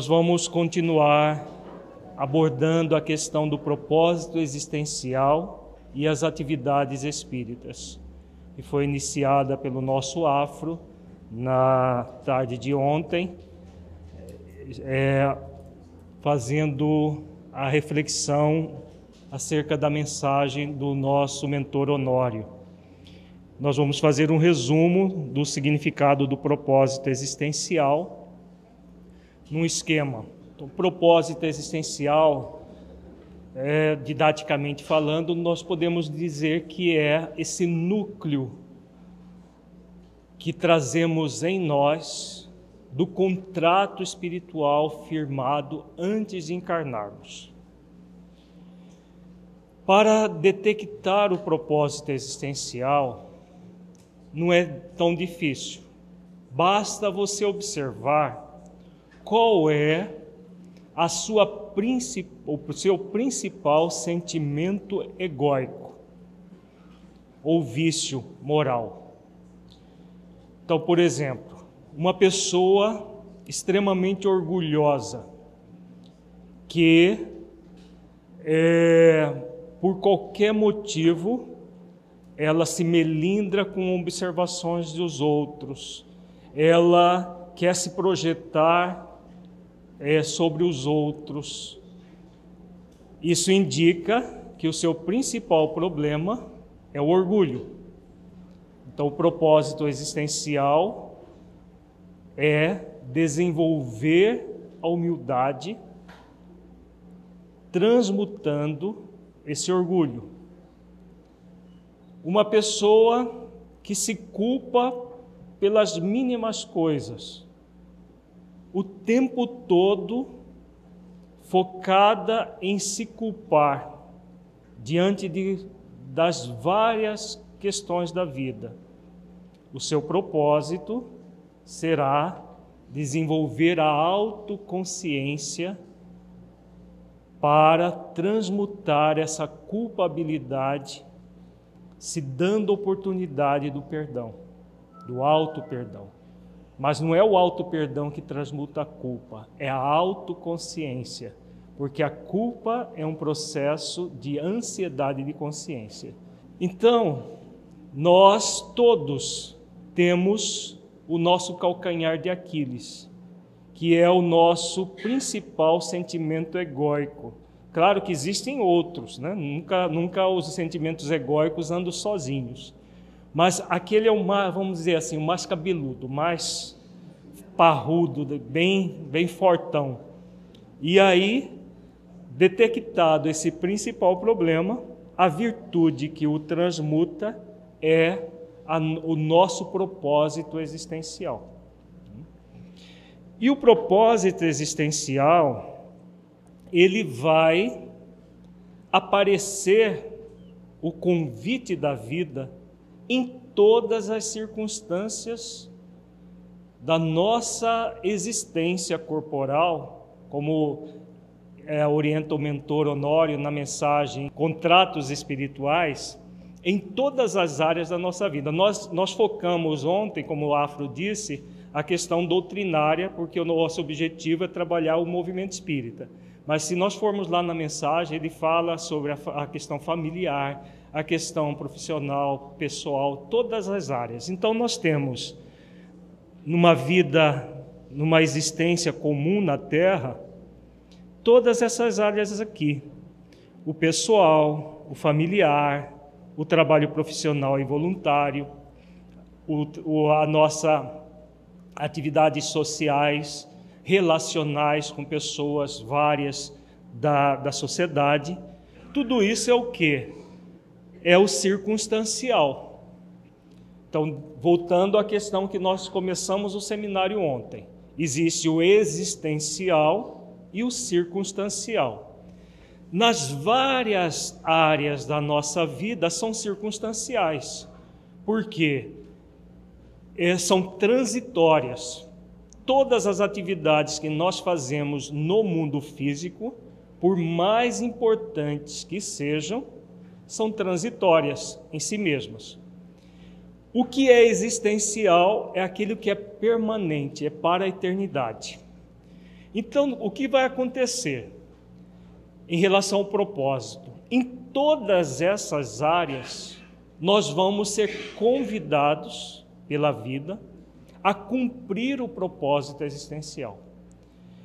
nós vamos continuar abordando a questão do propósito existencial e as atividades espíritas, que foi iniciada pelo nosso Afro na tarde de ontem, é, fazendo a reflexão acerca da mensagem do nosso mentor Honório. Nós vamos fazer um resumo do significado do propósito existencial num esquema. Então, propósito existencial, é, didaticamente falando, nós podemos dizer que é esse núcleo que trazemos em nós do contrato espiritual firmado antes de encarnarmos. Para detectar o propósito existencial, não é tão difícil. Basta você observar qual é a sua o seu principal sentimento egóico ou vício moral. Então, por exemplo, uma pessoa extremamente orgulhosa que é, por qualquer motivo ela se melindra com observações dos outros, ela quer se projetar é, sobre os outros. Isso indica que o seu principal problema é o orgulho. Então, o propósito existencial é desenvolver a humildade, transmutando esse orgulho. Uma pessoa que se culpa pelas mínimas coisas, o tempo todo focada em se culpar diante de, das várias questões da vida. O seu propósito será desenvolver a autoconsciência para transmutar essa culpabilidade, se dando oportunidade do perdão, do auto perdão. Mas não é o auto-perdão que transmuta a culpa, é a autoconsciência. Porque a culpa é um processo de ansiedade de consciência. Então, nós todos temos o nosso calcanhar de Aquiles, que é o nosso principal sentimento egóico. Claro que existem outros, né? nunca, nunca os sentimentos egóicos andam sozinhos. Mas aquele é o mais, vamos dizer assim, o mais cabeludo, mais parrudo, bem, bem fortão. E aí, detectado esse principal problema, a virtude que o transmuta é a, o nosso propósito existencial. E o propósito existencial, ele vai aparecer o convite da vida em todas as circunstâncias da nossa existência corporal, como é, orienta o mentor Honório na mensagem Contratos Espirituais, em todas as áreas da nossa vida. Nós, nós focamos ontem, como o Afro disse, a questão doutrinária, porque o nosso objetivo é trabalhar o movimento espírita. Mas se nós formos lá na mensagem, ele fala sobre a, a questão familiar, a questão profissional, pessoal, todas as áreas. Então nós temos, numa vida, numa existência comum na Terra, todas essas áreas aqui: o pessoal, o familiar, o trabalho profissional e voluntário, o, a nossa atividades sociais, relacionais com pessoas várias da, da sociedade. Tudo isso é o que? É o circunstancial. Então, voltando à questão que nós começamos o seminário ontem, existe o existencial e o circunstancial. Nas várias áreas da nossa vida são circunstanciais, porque é, são transitórias. Todas as atividades que nós fazemos no mundo físico, por mais importantes que sejam, são transitórias em si mesmas. O que é existencial é aquilo que é permanente, é para a eternidade. Então, o que vai acontecer em relação ao propósito? Em todas essas áreas, nós vamos ser convidados pela vida a cumprir o propósito existencial.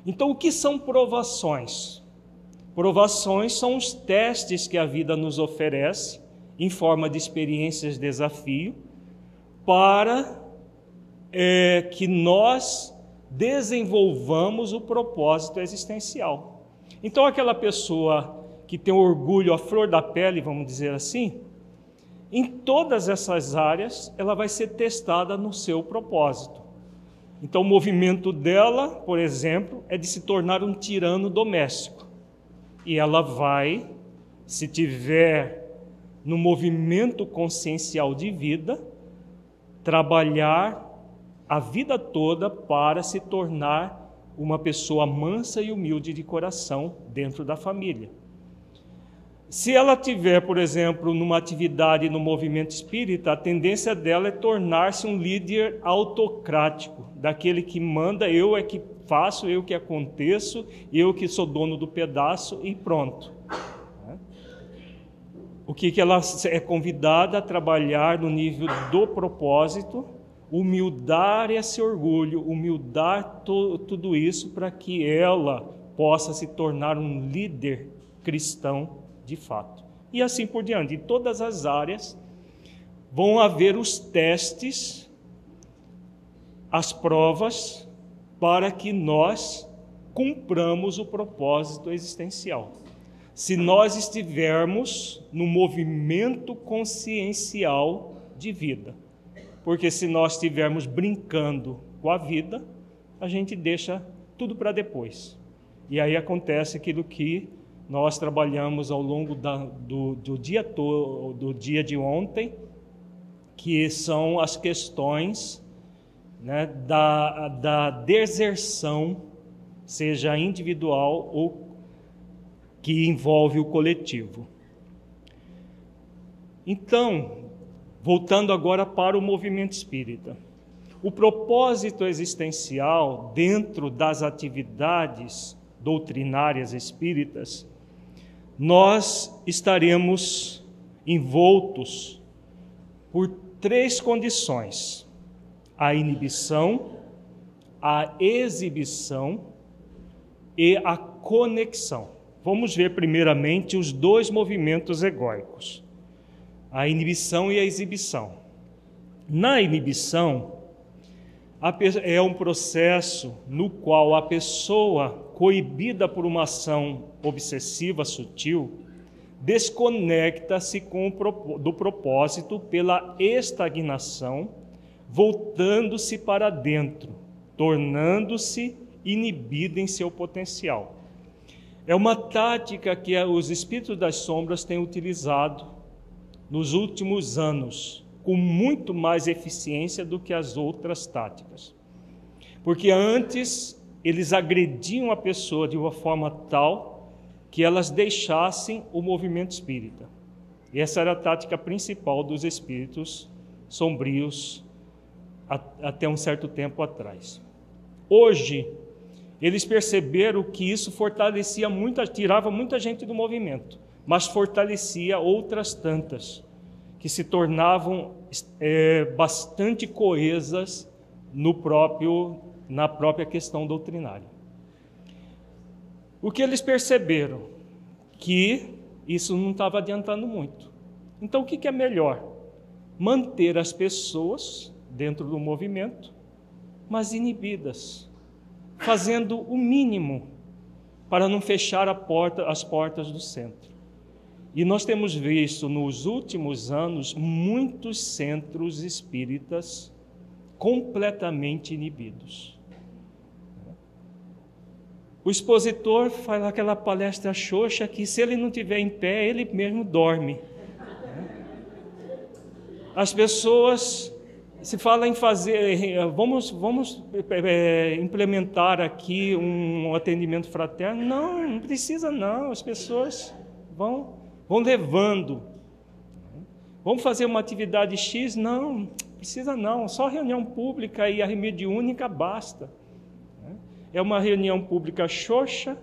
Então, o que são provações? Provações são os testes que a vida nos oferece em forma de experiências de desafio para é, que nós desenvolvamos o propósito existencial. Então, aquela pessoa que tem orgulho à flor da pele, vamos dizer assim, em todas essas áreas, ela vai ser testada no seu propósito. Então, o movimento dela, por exemplo, é de se tornar um tirano doméstico. E ela vai, se tiver no movimento consciencial de vida, trabalhar a vida toda para se tornar uma pessoa mansa e humilde de coração dentro da família. Se ela tiver, por exemplo, numa atividade no movimento espírita, a tendência dela é tornar-se um líder autocrático, daquele que manda, eu é que faço, eu que aconteço, eu que sou dono do pedaço e pronto. O que, que ela é convidada a trabalhar no nível do propósito, humildar esse orgulho, humildar to, tudo isso para que ela possa se tornar um líder cristão de fato. E assim por diante. Em todas as áreas vão haver os testes, as provas, para que nós cumpramos o propósito existencial. Se nós estivermos no movimento consciencial de vida. Porque se nós estivermos brincando com a vida, a gente deixa tudo para depois. E aí acontece aquilo que nós trabalhamos ao longo da, do, do, dia to, do dia de ontem, que são as questões né, da, da deserção, seja individual ou que envolve o coletivo. Então, voltando agora para o movimento espírita. O propósito existencial dentro das atividades doutrinárias espíritas nós estaremos envoltos por três condições: a inibição, a exibição e a conexão. Vamos ver primeiramente os dois movimentos egóicos, a inibição e a exibição. Na inibição, é um processo no qual a pessoa coibida por uma ação obsessiva sutil, desconecta-se do propósito pela estagnação, voltando-se para dentro, tornando-se inibido em seu potencial. É uma tática que os espíritos das sombras têm utilizado nos últimos anos, com muito mais eficiência do que as outras táticas. Porque antes eles agrediam a pessoa de uma forma tal que elas deixassem o movimento espírita. E essa era a tática principal dos espíritos sombrios até um certo tempo atrás. Hoje, eles perceberam que isso fortalecia muita, tirava muita gente do movimento, mas fortalecia outras tantas que se tornavam é, bastante coesas no próprio na própria questão doutrinária. O que eles perceberam? Que isso não estava adiantando muito. Então, o que é melhor? Manter as pessoas dentro do movimento, mas inibidas, fazendo o mínimo para não fechar porta, as portas do centro. E nós temos visto nos últimos anos muitos centros espíritas completamente inibidos. O expositor faz aquela palestra xoxa que, se ele não tiver em pé, ele mesmo dorme. As pessoas se fala em fazer, vamos, vamos é, implementar aqui um atendimento fraterno. Não, não precisa não. As pessoas vão, vão levando. Vamos fazer uma atividade X? Não, precisa não. Só reunião pública e a remédio única basta. é uma reunião pública xoxa,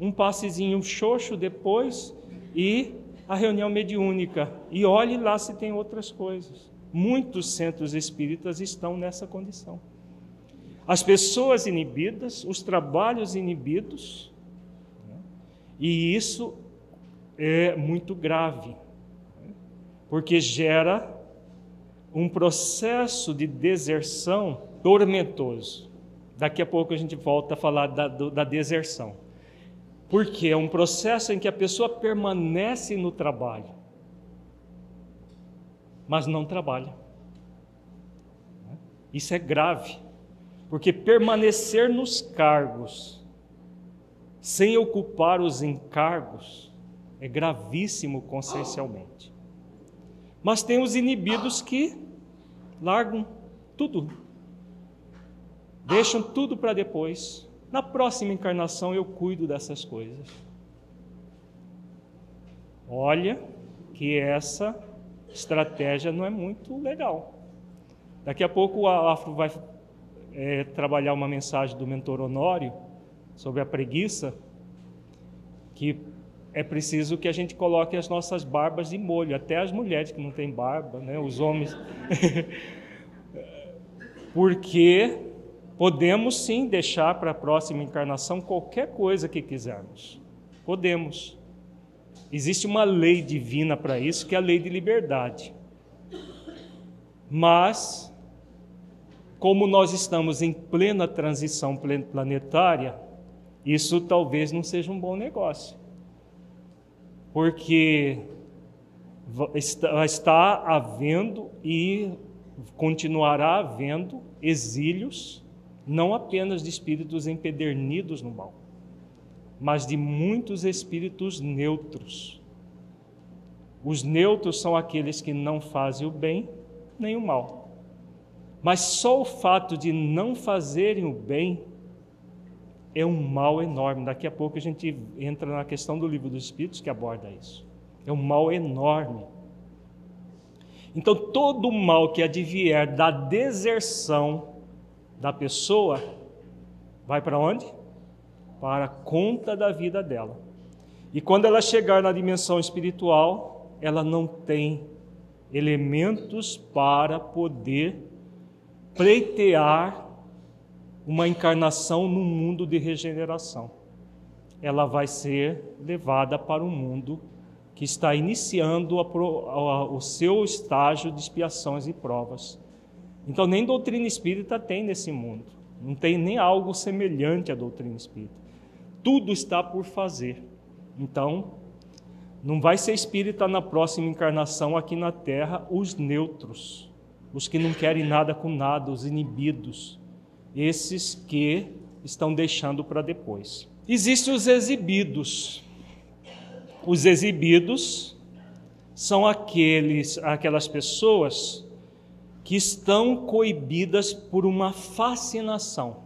um passezinho xoxo depois e a reunião mediúnica. E olhe lá se tem outras coisas. Muitos centros espíritas estão nessa condição. As pessoas inibidas, os trabalhos inibidos, né? e isso é muito grave, né? porque gera um processo de deserção tormentoso. Daqui a pouco a gente volta a falar da, da deserção. Porque é um processo em que a pessoa permanece no trabalho, mas não trabalha. Isso é grave, porque permanecer nos cargos, sem ocupar os encargos, é gravíssimo consciencialmente. Mas tem os inibidos que largam tudo, deixam tudo para depois. Na próxima encarnação eu cuido dessas coisas. Olha que essa estratégia não é muito legal. Daqui a pouco o Afro vai é, trabalhar uma mensagem do mentor Honório sobre a preguiça, que é preciso que a gente coloque as nossas barbas de molho, até as mulheres que não têm barba, né, os homens. Porque Podemos sim deixar para a próxima encarnação qualquer coisa que quisermos. Podemos. Existe uma lei divina para isso, que é a lei de liberdade. Mas, como nós estamos em plena transição planetária, isso talvez não seja um bom negócio. Porque está, havendo e continuará havendo exílios não apenas de espíritos empedernidos no mal, mas de muitos espíritos neutros. Os neutros são aqueles que não fazem o bem nem o mal. Mas só o fato de não fazerem o bem é um mal enorme. Daqui a pouco a gente entra na questão do livro dos Espíritos que aborda isso. É um mal enorme. Então, todo mal que advier da deserção da pessoa vai para onde? Para conta da vida dela. E quando ela chegar na dimensão espiritual, ela não tem elementos para poder pleitear uma encarnação no mundo de regeneração. Ela vai ser levada para um mundo que está iniciando a, a, o seu estágio de expiações e provas. Então, nem doutrina espírita tem nesse mundo. Não tem nem algo semelhante à doutrina espírita. Tudo está por fazer. Então, não vai ser espírita na próxima encarnação aqui na Terra os neutros, os que não querem nada com nada, os inibidos, esses que estão deixando para depois. Existem os exibidos. Os exibidos são aqueles, aquelas pessoas que estão coibidas por uma fascinação.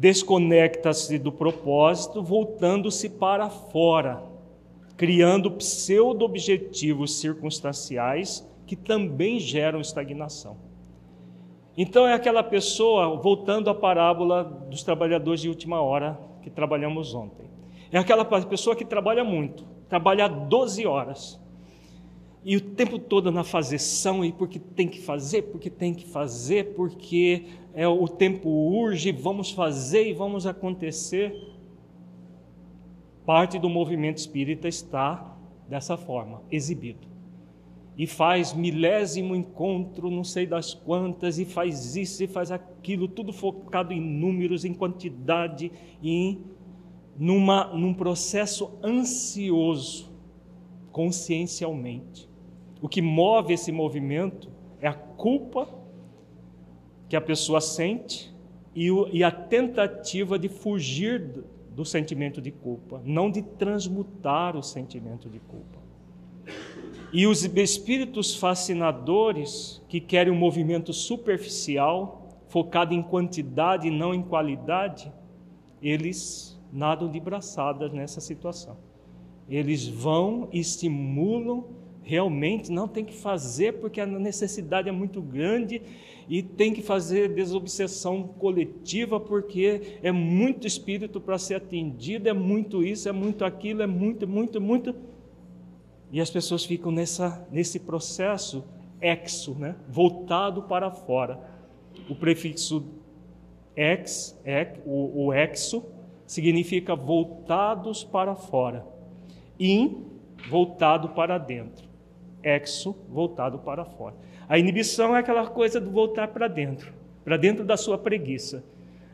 Desconecta-se do propósito, voltando-se para fora, criando pseudo-objetivos circunstanciais que também geram estagnação. Então é aquela pessoa, voltando à parábola dos trabalhadores de última hora que trabalhamos ontem. É aquela pessoa que trabalha muito, trabalha 12 horas, e o tempo todo na fazeção, e porque tem que fazer, porque tem que fazer, porque é, o tempo urge, vamos fazer e vamos acontecer. Parte do movimento espírita está dessa forma, exibido. E faz milésimo encontro, não sei das quantas, e faz isso e faz aquilo, tudo focado em números, em quantidade, e numa, num processo ansioso, consciencialmente. O que move esse movimento é a culpa que a pessoa sente e, o, e a tentativa de fugir do, do sentimento de culpa, não de transmutar o sentimento de culpa. E os espíritos fascinadores que querem um movimento superficial, focado em quantidade e não em qualidade, eles nadam de braçadas nessa situação. Eles vão e estimulam realmente não tem que fazer porque a necessidade é muito grande e tem que fazer desobsessão coletiva porque é muito espírito para ser atendido, é muito isso, é muito aquilo, é muito, muito, muito. E as pessoas ficam nessa, nesse processo exo, né? voltado para fora. O prefixo ex, ex o, o exo, significa voltados para fora. In, voltado para dentro exo, voltado para fora. A inibição é aquela coisa de voltar para dentro, para dentro da sua preguiça.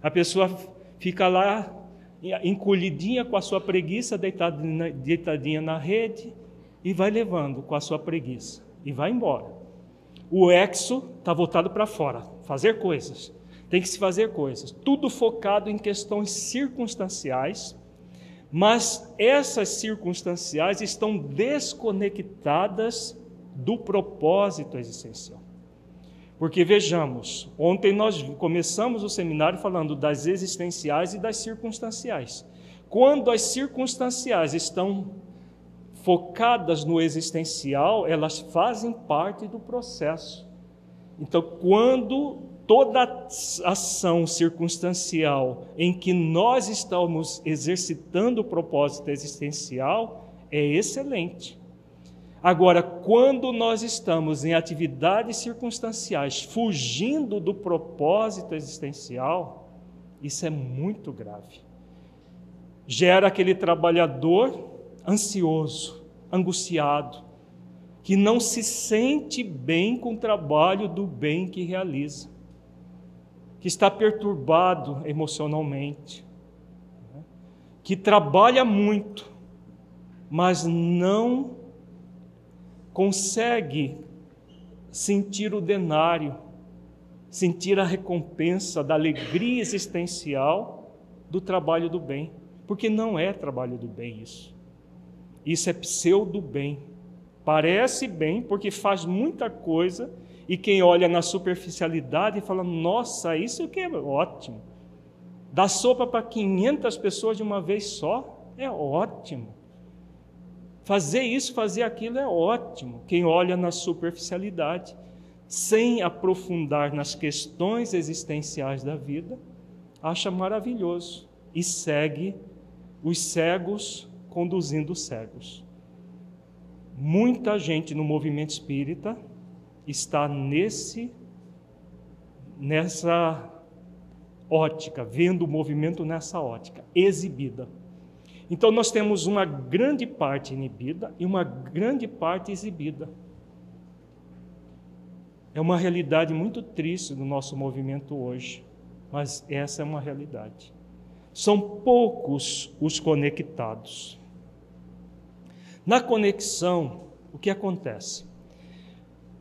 A pessoa fica lá encolhidinha com a sua preguiça, deitadinha, deitadinha na rede, e vai levando com a sua preguiça, e vai embora. O exo está voltado para fora, fazer coisas. Tem que se fazer coisas. Tudo focado em questões circunstanciais, mas essas circunstanciais estão desconectadas do propósito existencial. Porque vejamos, ontem nós começamos o seminário falando das existenciais e das circunstanciais. Quando as circunstanciais estão focadas no existencial, elas fazem parte do processo. Então, quando toda ação circunstancial em que nós estamos exercitando o propósito existencial é excelente. Agora, quando nós estamos em atividades circunstanciais fugindo do propósito existencial, isso é muito grave. Gera aquele trabalhador ansioso, angustiado, que não se sente bem com o trabalho do bem que realiza que está perturbado emocionalmente, né? que trabalha muito, mas não consegue sentir o denário, sentir a recompensa da alegria existencial do trabalho do bem, porque não é trabalho do bem isso. Isso é pseudo bem. Parece bem porque faz muita coisa e quem olha na superficialidade fala: nossa, isso que é ótimo. Dar sopa para 500 pessoas de uma vez só é ótimo. Fazer isso, fazer aquilo é ótimo. Quem olha na superficialidade, sem aprofundar nas questões existenciais da vida, acha maravilhoso e segue os cegos conduzindo os cegos. Muita gente no movimento espírita está nesse nessa ótica, vendo o movimento nessa ótica, exibida. Então nós temos uma grande parte inibida e uma grande parte exibida. É uma realidade muito triste do nosso movimento hoje, mas essa é uma realidade. São poucos os conectados. Na conexão, o que acontece?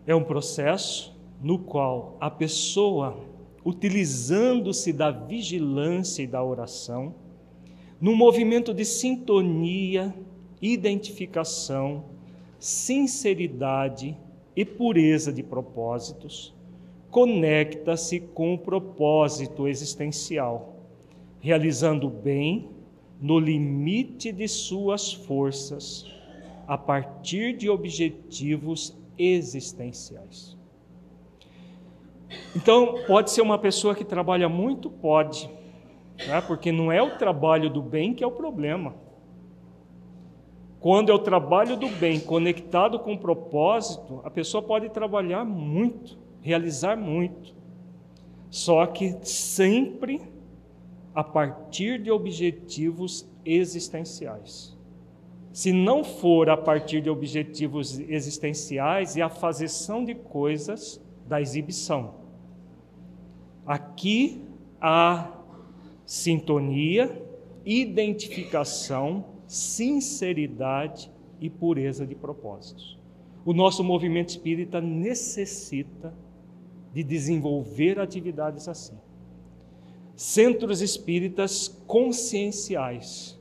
É um processo no qual a pessoa, utilizando-se da vigilância e da oração, num movimento de sintonia, identificação, sinceridade e pureza de propósitos, conecta-se com o propósito existencial, realizando bem no limite de suas forças, a partir de objetivos existenciais. Então, pode ser uma pessoa que trabalha muito? Pode, né? porque não é o trabalho do bem que é o problema. Quando é o trabalho do bem conectado com o propósito, a pessoa pode trabalhar muito, realizar muito, só que sempre a partir de objetivos existenciais. Se não for a partir de objetivos existenciais e a fazeção de coisas da exibição. Aqui há sintonia, identificação, sinceridade e pureza de propósitos. O nosso movimento espírita necessita de desenvolver atividades assim. Centros espíritas conscienciais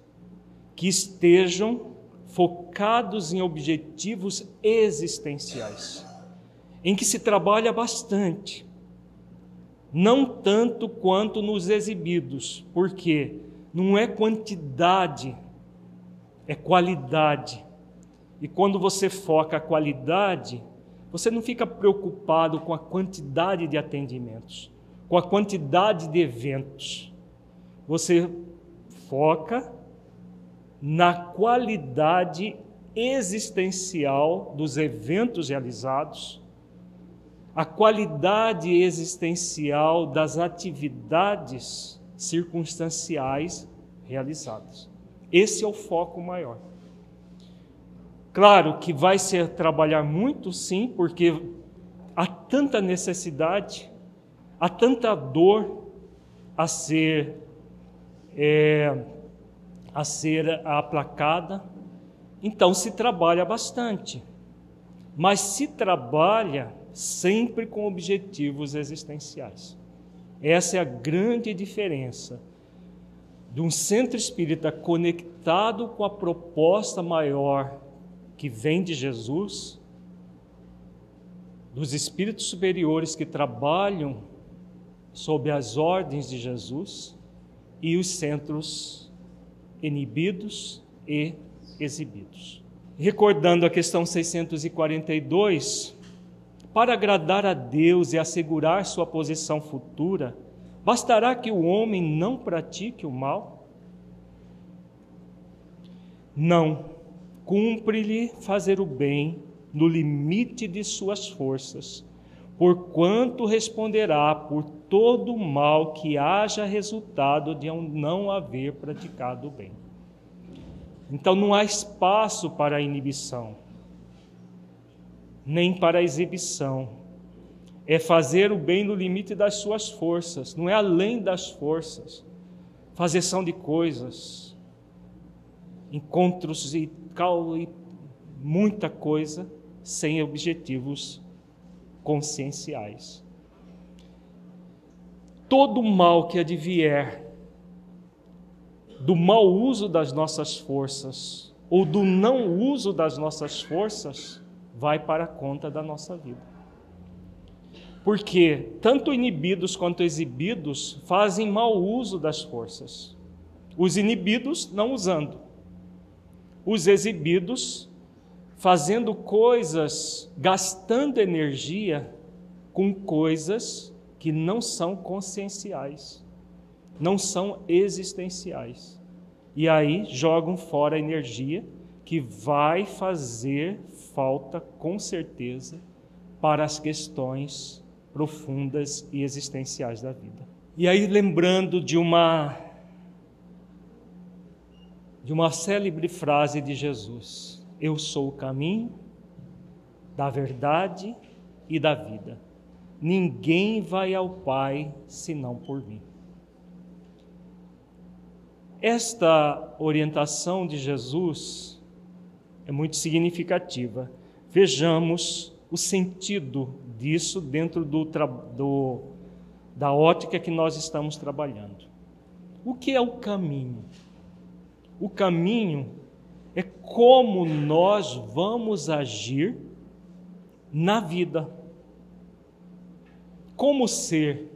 que estejam focados em objetivos existenciais, em que se trabalha bastante, não tanto quanto nos exibidos, porque não é quantidade, é qualidade. E quando você foca a qualidade, você não fica preocupado com a quantidade de atendimentos, com a quantidade de eventos. Você foca na qualidade existencial dos eventos realizados, a qualidade existencial das atividades circunstanciais realizadas. Esse é o foco maior. Claro que vai ser trabalhar muito, sim, porque há tanta necessidade, há tanta dor a ser é, a ser aplacada. Então se trabalha bastante, mas se trabalha sempre com objetivos existenciais. Essa é a grande diferença de um centro espírita conectado com a proposta maior que vem de Jesus, dos espíritos superiores que trabalham sob as ordens de Jesus e os centros inibidos e exibidos. Recordando a questão 642, para agradar a Deus e assegurar sua posição futura, bastará que o homem não pratique o mal? Não cumpre-lhe fazer o bem no limite de suas forças, porquanto responderá por todo o mal que haja resultado de não haver praticado o bem. Então não há espaço para inibição, nem para exibição. É fazer o bem no limite das suas forças, não é além das forças. Fazeção de coisas, encontros e e muita coisa sem objetivos conscienciais. Todo mal que advier do mau uso das nossas forças ou do não uso das nossas forças vai para a conta da nossa vida. Porque tanto inibidos quanto exibidos fazem mau uso das forças. Os inibidos não usando, os exibidos fazendo coisas, gastando energia com coisas que não são conscienciais, não são existenciais. E aí jogam fora a energia que vai fazer falta, com certeza, para as questões profundas e existenciais da vida. E aí, lembrando de uma de uma célebre frase de Jesus: Eu sou o caminho, da verdade e da vida. Ninguém vai ao Pai senão por mim. Esta orientação de Jesus é muito significativa. Vejamos o sentido disso dentro do, do, da ótica que nós estamos trabalhando. O que é o caminho? O caminho é como nós vamos agir na vida. Como ser?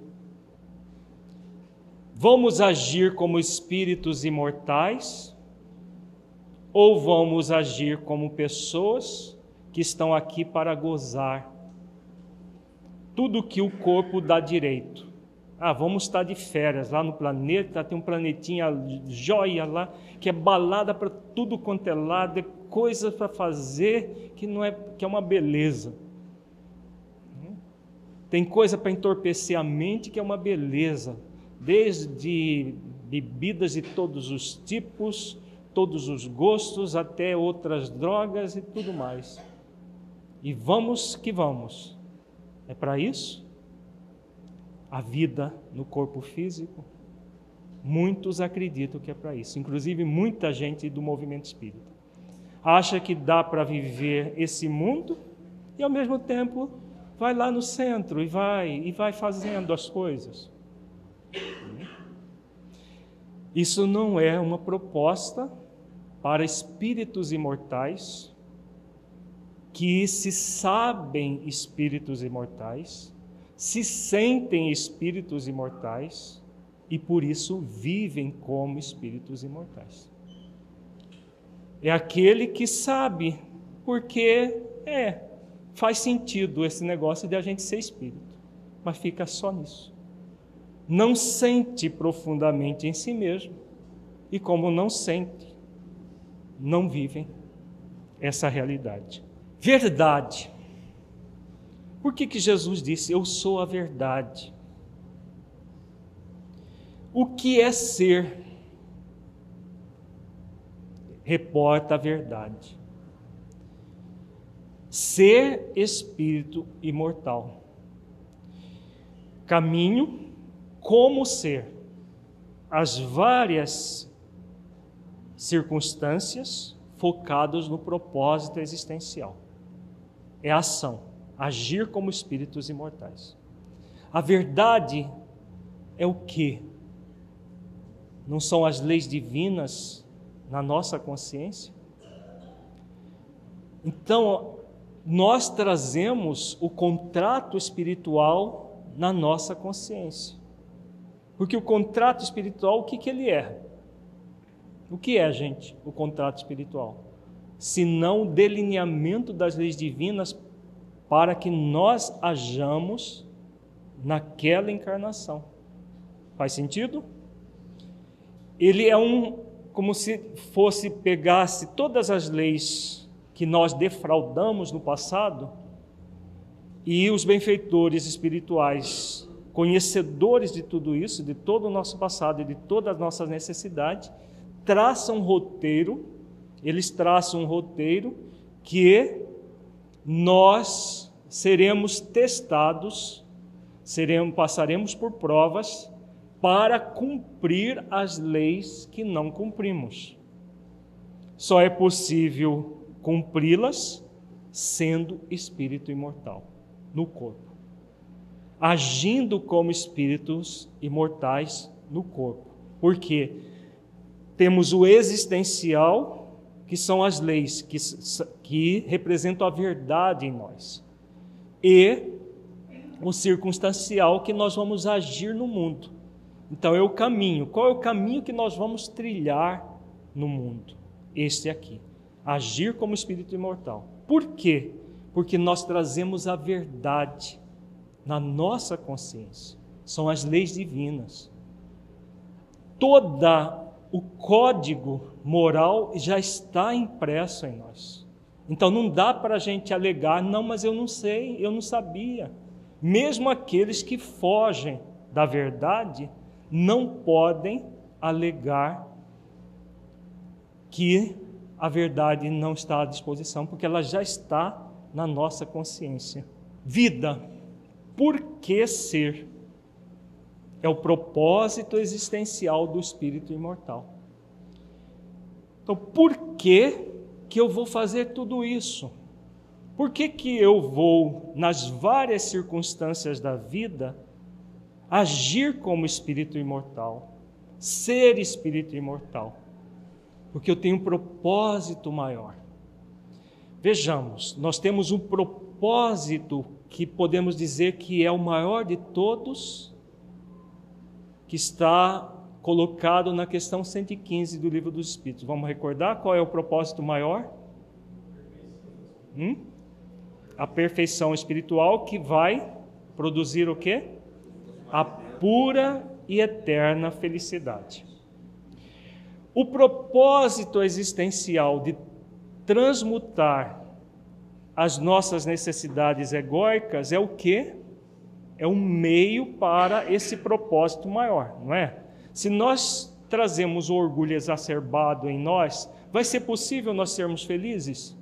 Vamos agir como espíritos imortais ou vamos agir como pessoas que estão aqui para gozar tudo que o corpo dá direito? Ah, vamos estar de férias lá no planeta, tem um planetinha joia lá, que é balada para tudo quanto é lado, é coisa para fazer que não é que é uma beleza. Tem coisa para entorpecer a mente que é uma beleza, desde bebidas de todos os tipos, todos os gostos, até outras drogas e tudo mais. E vamos que vamos. É para isso? A vida no corpo físico? Muitos acreditam que é para isso, inclusive muita gente do movimento espírita. Acha que dá para viver esse mundo e ao mesmo tempo vai lá no centro e vai e vai fazendo as coisas. Isso não é uma proposta para espíritos imortais que se sabem espíritos imortais se sentem espíritos imortais e por isso vivem como espíritos imortais. É aquele que sabe porque é, faz sentido esse negócio de a gente ser espírito, mas fica só nisso. Não sente profundamente em si mesmo, e como não sente, não vivem essa realidade. Verdade. Por que, que Jesus disse: Eu sou a verdade? O que é ser? Reporta a verdade. Ser espírito imortal. Caminho como ser. As várias circunstâncias focadas no propósito existencial. É ação, agir como espíritos imortais. A verdade é o que? Não são as leis divinas na nossa consciência? Então, nós trazemos o contrato espiritual na nossa consciência. Porque o contrato espiritual, o que, que ele é? O que é, gente, o contrato espiritual? Se não o delineamento das leis divinas para que nós hajamos naquela encarnação. Faz sentido? ele é um como se fosse pegasse todas as leis que nós defraudamos no passado e os benfeitores espirituais, conhecedores de tudo isso, de todo o nosso passado e de todas as nossas necessidades, traçam um roteiro, eles traçam um roteiro que nós seremos testados, seremos, passaremos por provas para cumprir as leis que não cumprimos. Só é possível cumpri-las sendo espírito imortal no corpo, agindo como espíritos imortais no corpo. Porque temos o existencial, que são as leis que, que representam a verdade em nós, e o circunstancial, que nós vamos agir no mundo então é o caminho. Qual é o caminho que nós vamos trilhar no mundo? Este aqui. Agir como espírito imortal. Por quê? Porque nós trazemos a verdade na nossa consciência. São as leis divinas. Toda o código moral já está impresso em nós. Então não dá para a gente alegar, não, mas eu não sei, eu não sabia. Mesmo aqueles que fogem da verdade, não podem alegar que a verdade não está à disposição, porque ela já está na nossa consciência. Vida, por que ser? É o propósito existencial do espírito imortal. Então, por que que eu vou fazer tudo isso? Por que que eu vou nas várias circunstâncias da vida agir como espírito imortal, ser espírito imortal, porque eu tenho um propósito maior. Vejamos, nós temos um propósito que podemos dizer que é o maior de todos, que está colocado na questão 115 do Livro dos Espíritos. Vamos recordar qual é o propósito maior? Hum? A perfeição espiritual que vai produzir o quê? a pura e eterna felicidade. O propósito existencial de transmutar as nossas necessidades egóicas é o que? É um meio para esse propósito maior, não é? Se nós trazemos o orgulho exacerbado em nós, vai ser possível nós sermos felizes?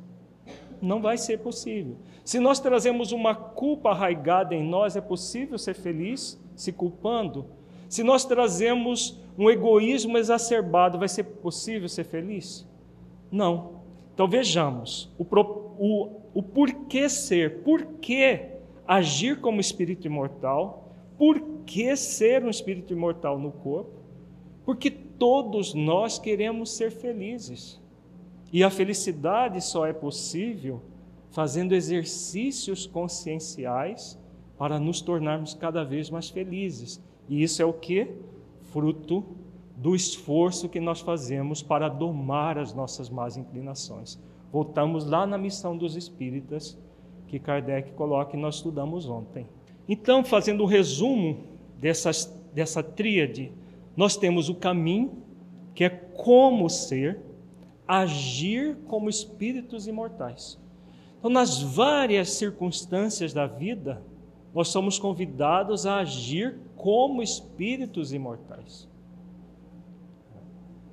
Não vai ser possível. Se nós trazemos uma culpa arraigada em nós, é possível ser feliz? se culpando, se nós trazemos um egoísmo exacerbado, vai ser possível ser feliz? Não. Então vejamos o, o, o porquê ser, porquê agir como espírito imortal, por que ser um espírito imortal no corpo? Porque todos nós queremos ser felizes. E a felicidade só é possível fazendo exercícios conscienciais para nos tornarmos cada vez mais felizes. E isso é o que? Fruto do esforço que nós fazemos para domar as nossas más inclinações. Voltamos lá na missão dos espíritas que Kardec coloca e nós estudamos ontem. Então, fazendo um resumo dessas, dessa tríade, nós temos o caminho, que é como ser, agir como espíritos imortais. Então, nas várias circunstâncias da vida, nós somos convidados a agir como espíritos imortais.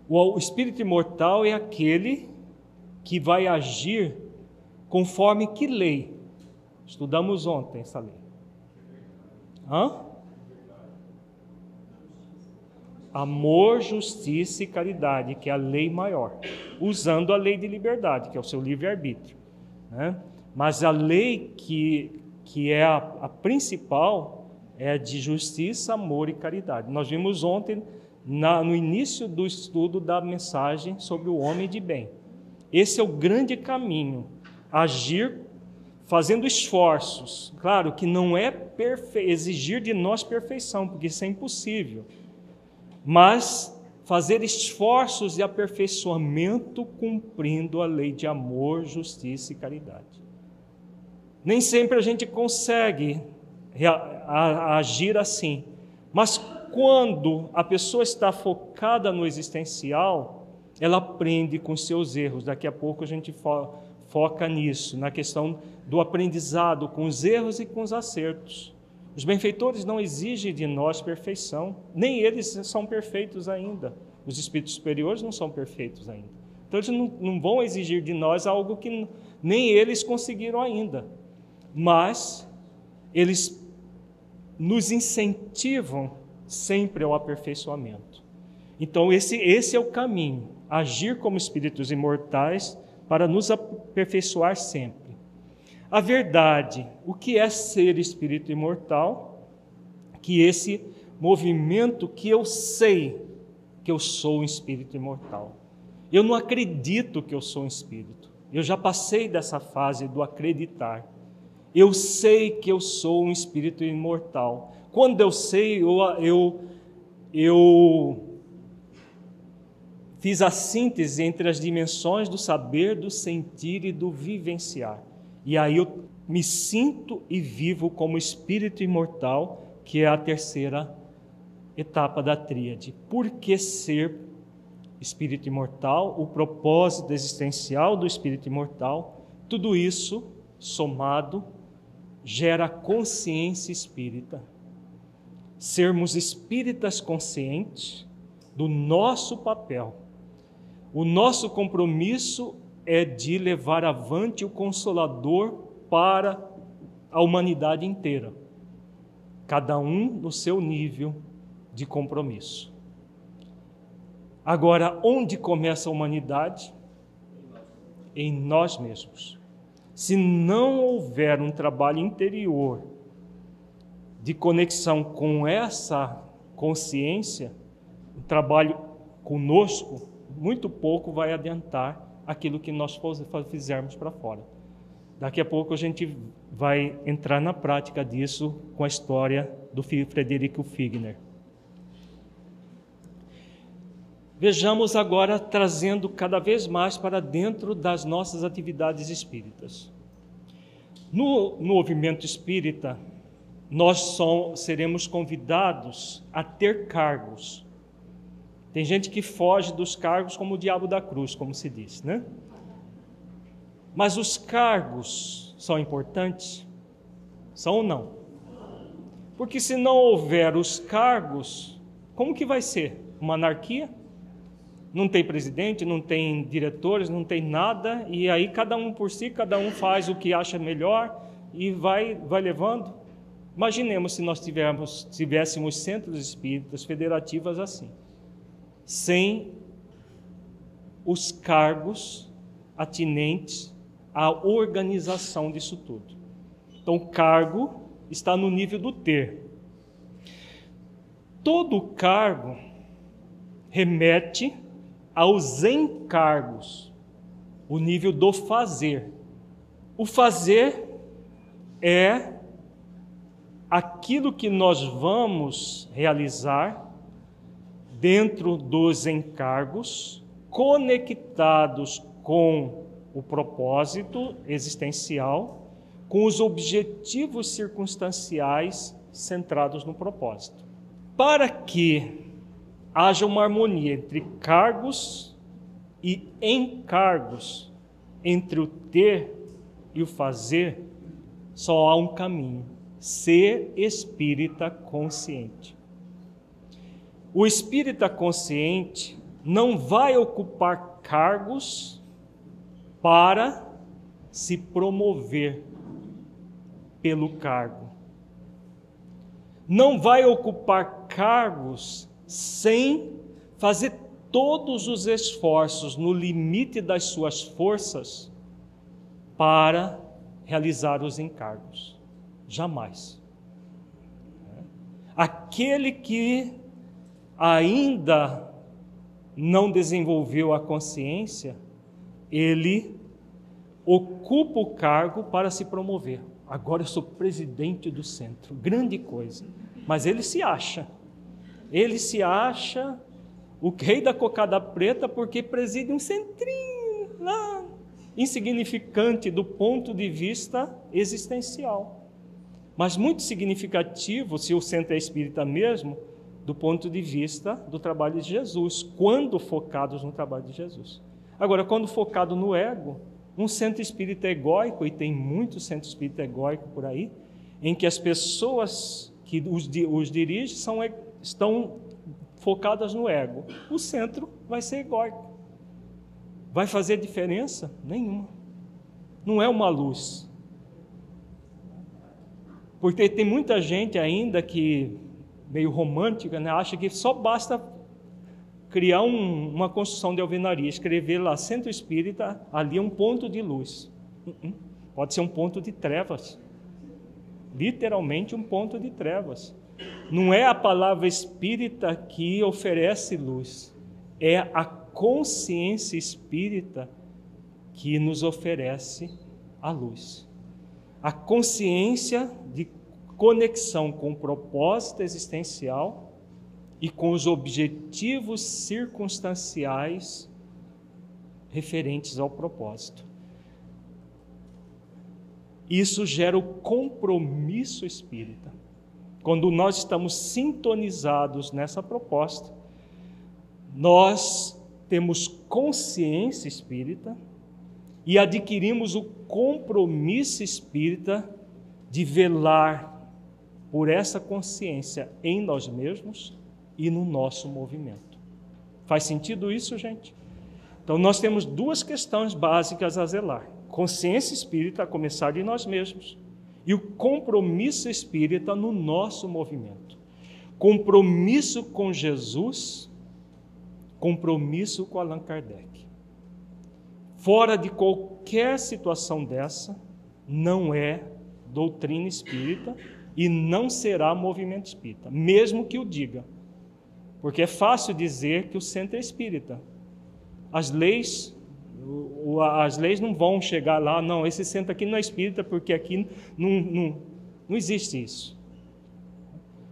O espírito imortal é aquele que vai agir conforme que lei? Estudamos ontem essa lei. Hã? Amor, justiça e caridade, que é a lei maior, usando a lei de liberdade, que é o seu livre-arbítrio. Né? Mas a lei que, que é a, a principal é a de justiça, amor e caridade. Nós vimos ontem, na, no início do estudo da mensagem sobre o homem de bem. Esse é o grande caminho, agir fazendo esforços. Claro que não é exigir de nós perfeição, porque isso é impossível. Mas fazer esforços de aperfeiçoamento cumprindo a lei de amor, justiça e caridade. Nem sempre a gente consegue agir assim, mas quando a pessoa está focada no existencial, ela aprende com seus erros. Daqui a pouco a gente fo foca nisso, na questão do aprendizado com os erros e com os acertos. Os benfeitores não exigem de nós perfeição, nem eles são perfeitos ainda. Os espíritos superiores não são perfeitos ainda. Então eles não, não vão exigir de nós algo que nem eles conseguiram ainda. Mas eles nos incentivam sempre ao aperfeiçoamento. Então, esse, esse é o caminho agir como espíritos imortais para nos aperfeiçoar sempre. A verdade, o que é ser espírito imortal? Que esse movimento que eu sei que eu sou um espírito imortal. Eu não acredito que eu sou um espírito. Eu já passei dessa fase do acreditar. Eu sei que eu sou um espírito imortal. Quando eu sei, eu, eu, eu Fiz a síntese entre as dimensões do saber, do sentir e do vivenciar. E aí eu me sinto e vivo como espírito imortal, que é a terceira etapa da tríade. Por que ser espírito imortal? O propósito existencial do espírito imortal, tudo isso somado gera consciência espírita. Sermos espíritas conscientes do nosso papel o nosso compromisso é de levar avante o Consolador para a humanidade inteira, cada um no seu nível de compromisso. Agora, onde começa a humanidade? Em nós mesmos. Se não houver um trabalho interior de conexão com essa consciência, um trabalho conosco, muito pouco vai adiantar aquilo que nós fizermos para fora. Daqui a pouco a gente vai entrar na prática disso com a história do Frederico Figner. Vejamos agora trazendo cada vez mais para dentro das nossas atividades espíritas. No, no movimento espírita, nós som, seremos convidados a ter cargos tem gente que foge dos cargos como o diabo da cruz, como se diz, né? Mas os cargos são importantes? São ou não? Porque se não houver os cargos, como que vai ser? Uma anarquia? Não tem presidente, não tem diretores, não tem nada, e aí cada um por si, cada um faz o que acha melhor e vai, vai levando. Imaginemos se nós tivéssemos, tivéssemos centros espíritas federativas assim sem os cargos atinentes à organização disso tudo. Então, cargo está no nível do ter. Todo cargo remete aos encargos, o nível do fazer. O fazer é aquilo que nós vamos realizar dentro dos encargos, conectados com o propósito existencial com os objetivos circunstanciais centrados no propósito. Para que haja uma harmonia entre cargos e encargos, entre o ter e o fazer, só há um caminho: ser espírita consciente. O espírita consciente não vai ocupar cargos para se promover pelo cargo. Não vai ocupar cargos sem fazer todos os esforços no limite das suas forças para realizar os encargos. Jamais. Aquele que ainda não desenvolveu a consciência, ele ocupa o cargo para se promover. Agora eu sou presidente do centro, grande coisa. Mas ele se acha. Ele se acha o rei da cocada preta porque preside um centrinho lá, insignificante do ponto de vista existencial. Mas muito significativo, se o centro é espírita mesmo, do ponto de vista do trabalho de Jesus, quando focados no trabalho de Jesus. Agora, quando focado no ego, um centro espírita egóico, e tem muito centro espírita egóico por aí, em que as pessoas que os, os dirigem são, estão focadas no ego. O centro vai ser egóico. Vai fazer diferença? Nenhuma. Não é uma luz. Porque tem muita gente ainda que meio romântica, né? acha que só basta criar um, uma construção de alvenaria, escrever lá centro espírita, ali é um ponto de luz. Uh -uh. Pode ser um ponto de trevas. Literalmente um ponto de trevas. Não é a palavra espírita que oferece luz, é a consciência espírita que nos oferece a luz. A consciência de conexão com o propósito existencial e com os objetivos circunstanciais referentes ao propósito. Isso gera o compromisso espírita. Quando nós estamos sintonizados nessa proposta, nós temos consciência espírita e adquirimos o compromisso espírita de velar por essa consciência em nós mesmos e no nosso movimento. Faz sentido isso, gente? Então, nós temos duas questões básicas a zelar: consciência espírita, a começar de nós mesmos, e o compromisso espírita no nosso movimento. Compromisso com Jesus, compromisso com Allan Kardec. Fora de qualquer situação dessa, não é doutrina espírita e não será movimento espírita, mesmo que o diga. Porque é fácil dizer que o centro é espírita. As leis, as leis não vão chegar lá, não, esse centro aqui não é espírita, porque aqui não, não, não existe isso.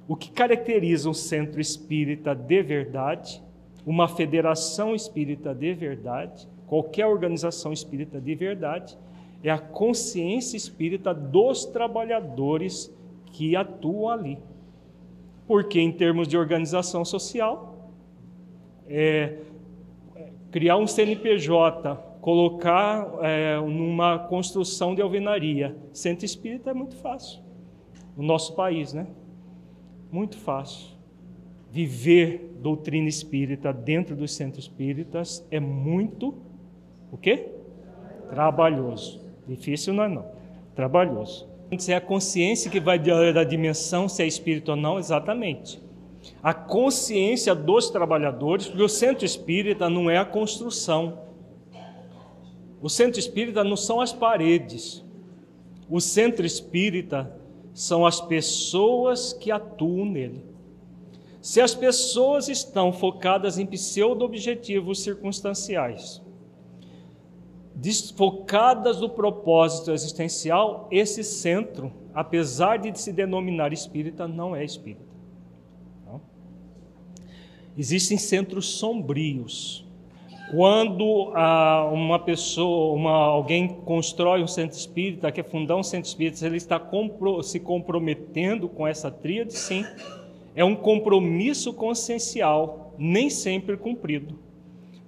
O que caracteriza um centro espírita de verdade, uma federação espírita de verdade, qualquer organização espírita de verdade, é a consciência espírita dos trabalhadores que atuam ali. Porque, em termos de organização social, é, criar um CNPJ, colocar é, numa construção de alvenaria, centro espírita é muito fácil. No nosso país, né? Muito fácil. Viver doutrina espírita dentro dos centros espíritas é muito o quê? Trabalhoso. Difícil não é não. Trabalhoso. Se é a consciência que vai da dimensão, se é espírito ou não, exatamente. A consciência dos trabalhadores, porque o centro espírita não é a construção. O centro espírita não são as paredes. O centro espírita são as pessoas que atuam nele. Se as pessoas estão focadas em pseudo-objetivos circunstanciais, desfocadas do propósito existencial, esse centro, apesar de se denominar espírita, não é espírita. Não? Existem centros sombrios, Quando ah, uma pessoa, uma, alguém constrói um centro espírita, quer fundar um centro espírita, ele está compro, se comprometendo com essa tríade, sim. É um compromisso consciencial, nem sempre cumprido.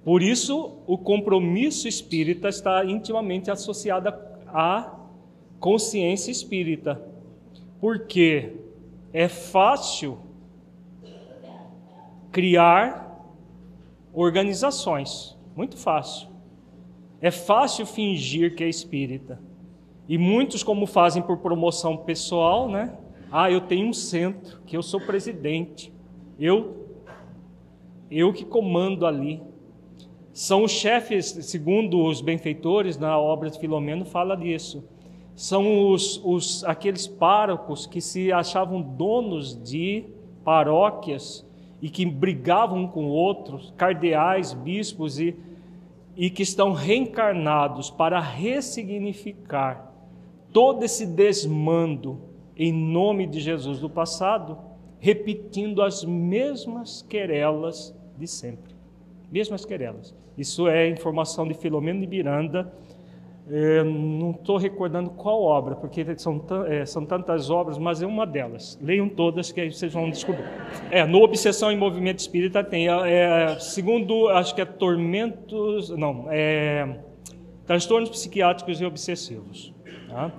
Por isso, o compromisso espírita está intimamente associado à consciência espírita. Porque é fácil criar organizações, muito fácil. É fácil fingir que é espírita. E muitos, como fazem por promoção pessoal, né? Ah, eu tenho um centro, que eu sou presidente. Eu, eu que comando ali. São os chefes, segundo os benfeitores, na obra de Filomeno, fala disso. São os, os, aqueles párocos que se achavam donos de paróquias e que brigavam um com outros, cardeais, bispos, e, e que estão reencarnados para ressignificar todo esse desmando em nome de Jesus do passado, repetindo as mesmas querelas de sempre. Mesmas querelas. Isso é informação de Filomeno de Miranda, é, não estou recordando qual obra, porque são, é, são tantas obras, mas é uma delas. Leiam todas que aí vocês vão descobrir. É, no Obsessão em Movimento Espírita tem, é, segundo, acho que é Tormentos, não, é, Transtornos Psiquiátricos e Obsessivos. Tá?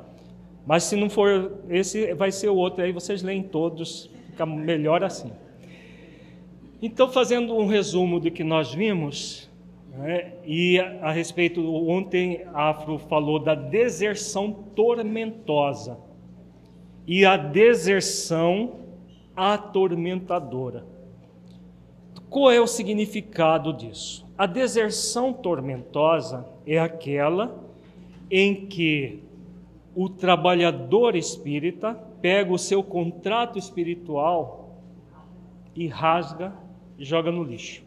Mas se não for esse, vai ser o outro, aí vocês leem todos, fica melhor assim. Então, fazendo um resumo do que nós vimos, né? E a, a respeito, ontem Afro falou da deserção tormentosa e a deserção atormentadora. Qual é o significado disso? A deserção tormentosa é aquela em que o trabalhador espírita pega o seu contrato espiritual e rasga e joga no lixo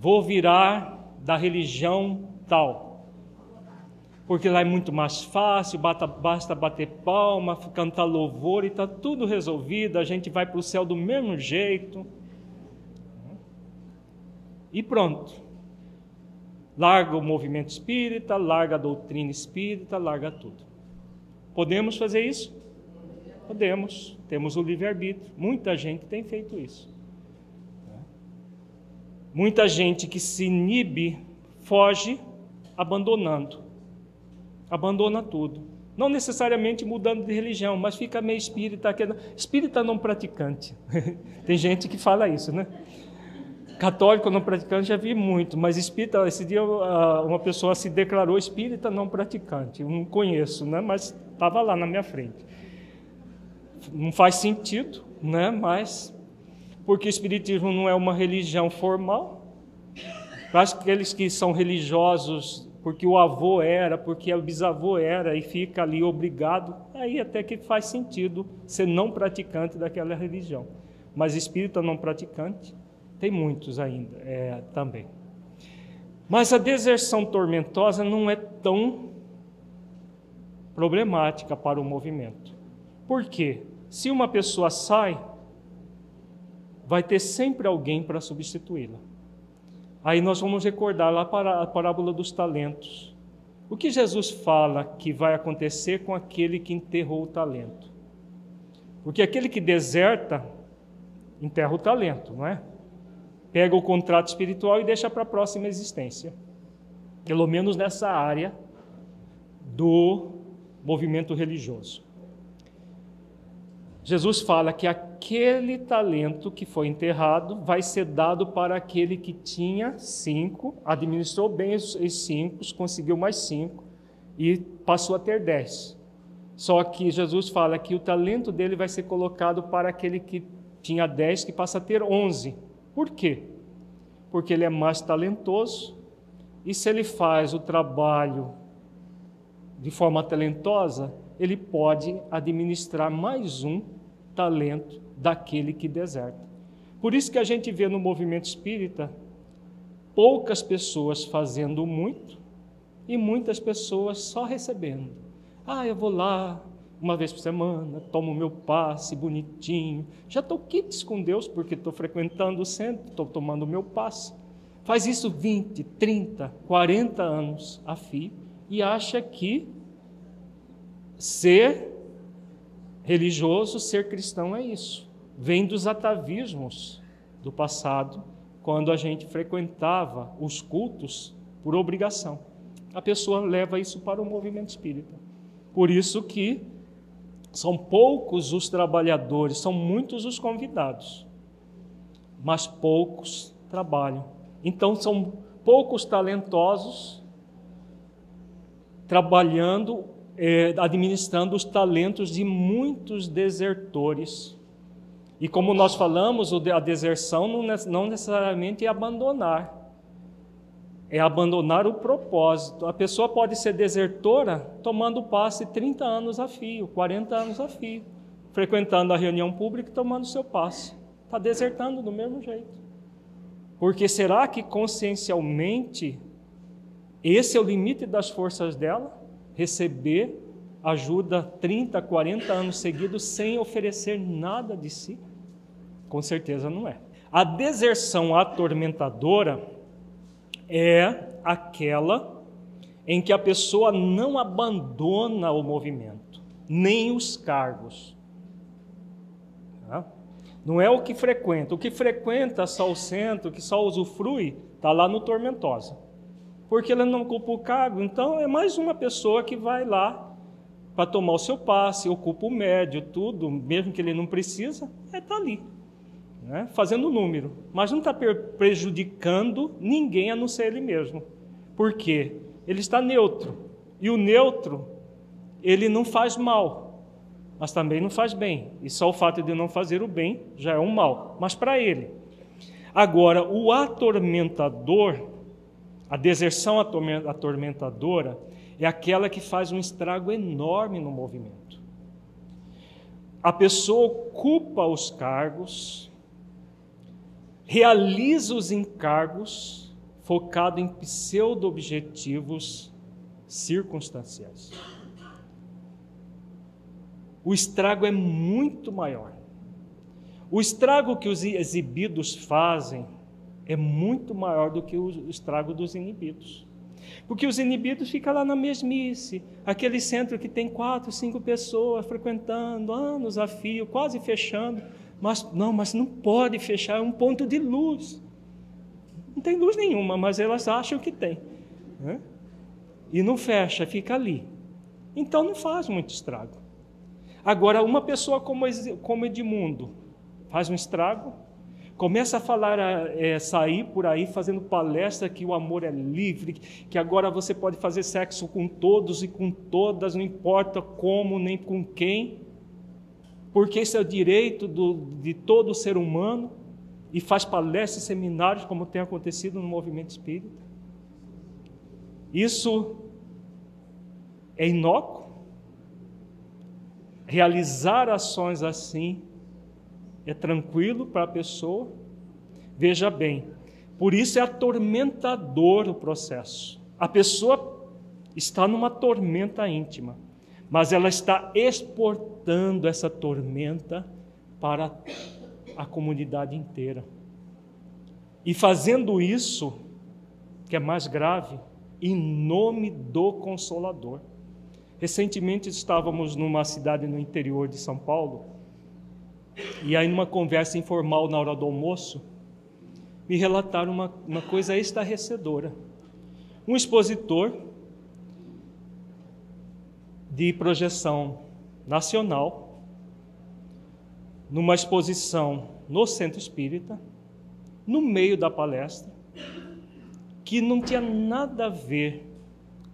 vou virar da religião tal. Porque lá é muito mais fácil, basta bater palma, cantar louvor e está tudo resolvido, a gente vai para o céu do mesmo jeito. E pronto. Larga o movimento espírita, larga a doutrina espírita, larga tudo. Podemos fazer isso? Podemos. Temos o livre-arbítrio. Muita gente tem feito isso. Muita gente que se inibe foge abandonando. Abandona tudo. Não necessariamente mudando de religião, mas fica meio espírita. Espírita não praticante. Tem gente que fala isso, né? Católico não praticante já vi muito, mas espírita, esse dia ah, uma pessoa se declarou espírita não praticante. Eu não conheço, né? Mas estava lá na minha frente. Não faz sentido, né? Mas porque o Espiritismo não é uma religião formal. Para aqueles que são religiosos porque o avô era, porque o bisavô era e fica ali obrigado, aí até que faz sentido ser não praticante daquela religião. Mas espírita não praticante, tem muitos ainda é, também. Mas a deserção tormentosa não é tão problemática para o movimento. Por quê? Se uma pessoa sai, vai ter sempre alguém para substituí-la. Aí nós vamos recordar lá para a parábola dos talentos. O que Jesus fala que vai acontecer com aquele que enterrou o talento? Porque aquele que deserta, enterra o talento, não é? Pega o contrato espiritual e deixa para a próxima existência. Pelo menos nessa área do movimento religioso. Jesus fala que aquele talento que foi enterrado vai ser dado para aquele que tinha cinco, administrou bem os cinco, conseguiu mais cinco e passou a ter dez. Só que Jesus fala que o talento dele vai ser colocado para aquele que tinha dez, que passa a ter onze. Por quê? Porque ele é mais talentoso e se ele faz o trabalho de forma talentosa, ele pode administrar mais um talento daquele que deserta. Por isso que a gente vê no movimento espírita poucas pessoas fazendo muito e muitas pessoas só recebendo. Ah, eu vou lá uma vez por semana, tomo meu passe bonitinho. Já estou quites com Deus porque estou frequentando o centro, estou tomando meu passe. faz isso 20, 30, 40 anos a fio e acha que ser religioso, ser cristão é isso. Vem dos atavismos do passado, quando a gente frequentava os cultos por obrigação. A pessoa leva isso para o movimento espírita. Por isso que são poucos os trabalhadores, são muitos os convidados, mas poucos trabalham. Então são poucos talentosos trabalhando, eh, administrando os talentos de muitos desertores. E como nós falamos, a deserção não necessariamente é abandonar, é abandonar o propósito. A pessoa pode ser desertora tomando passe 30 anos a fio, 40 anos a fio, frequentando a reunião pública e tomando seu passe. Está desertando do mesmo jeito. Porque será que consciencialmente esse é o limite das forças dela? Receber ajuda 30, 40 anos seguidos sem oferecer nada de si? Com certeza não é. A deserção atormentadora é aquela em que a pessoa não abandona o movimento, nem os cargos. Tá? Não é o que frequenta. O que frequenta só o centro, que só usufrui, está lá no Tormentosa. Porque ele não ocupa o cargo, então é mais uma pessoa que vai lá para tomar o seu passe, ocupa o médio, tudo, mesmo que ele não precisa, é está ali né, fazendo número, mas não está prejudicando ninguém a não ser ele mesmo. Por quê? Ele está neutro. E o neutro, ele não faz mal, mas também não faz bem. E só o fato de não fazer o bem já é um mal, mas para ele. Agora, o atormentador, a deserção atormentadora, é aquela que faz um estrago enorme no movimento. A pessoa ocupa os cargos, realiza os encargos focado em pseudo-objetivos circunstanciais. O estrago é muito maior. O estrago que os exibidos fazem é muito maior do que o estrago dos inibidos. Porque os inibidos ficam lá na mesmice, aquele centro que tem quatro, cinco pessoas frequentando, anos a fio, quase fechando. Mas não, mas não pode fechar, é um ponto de luz. Não tem luz nenhuma, mas elas acham que tem. Né? E não fecha, fica ali. Então não faz muito estrago. Agora, uma pessoa como Edmundo faz um estrago, começa a falar, é, sair por aí fazendo palestra que o amor é livre, que agora você pode fazer sexo com todos e com todas, não importa como nem com quem porque esse é o direito do, de todo ser humano e faz palestras e seminários, como tem acontecido no movimento espírita. Isso é inócuo. Realizar ações assim é tranquilo para a pessoa. Veja bem, por isso é atormentador o processo. A pessoa está numa tormenta íntima mas ela está exportando essa tormenta para a comunidade inteira. E fazendo isso, que é mais grave, em nome do Consolador. Recentemente estávamos numa cidade no interior de São Paulo, e aí, numa conversa informal na hora do almoço, me relataram uma, uma coisa estarrecedora. Um expositor de projeção nacional, numa exposição no Centro Espírita, no meio da palestra, que não tinha nada a ver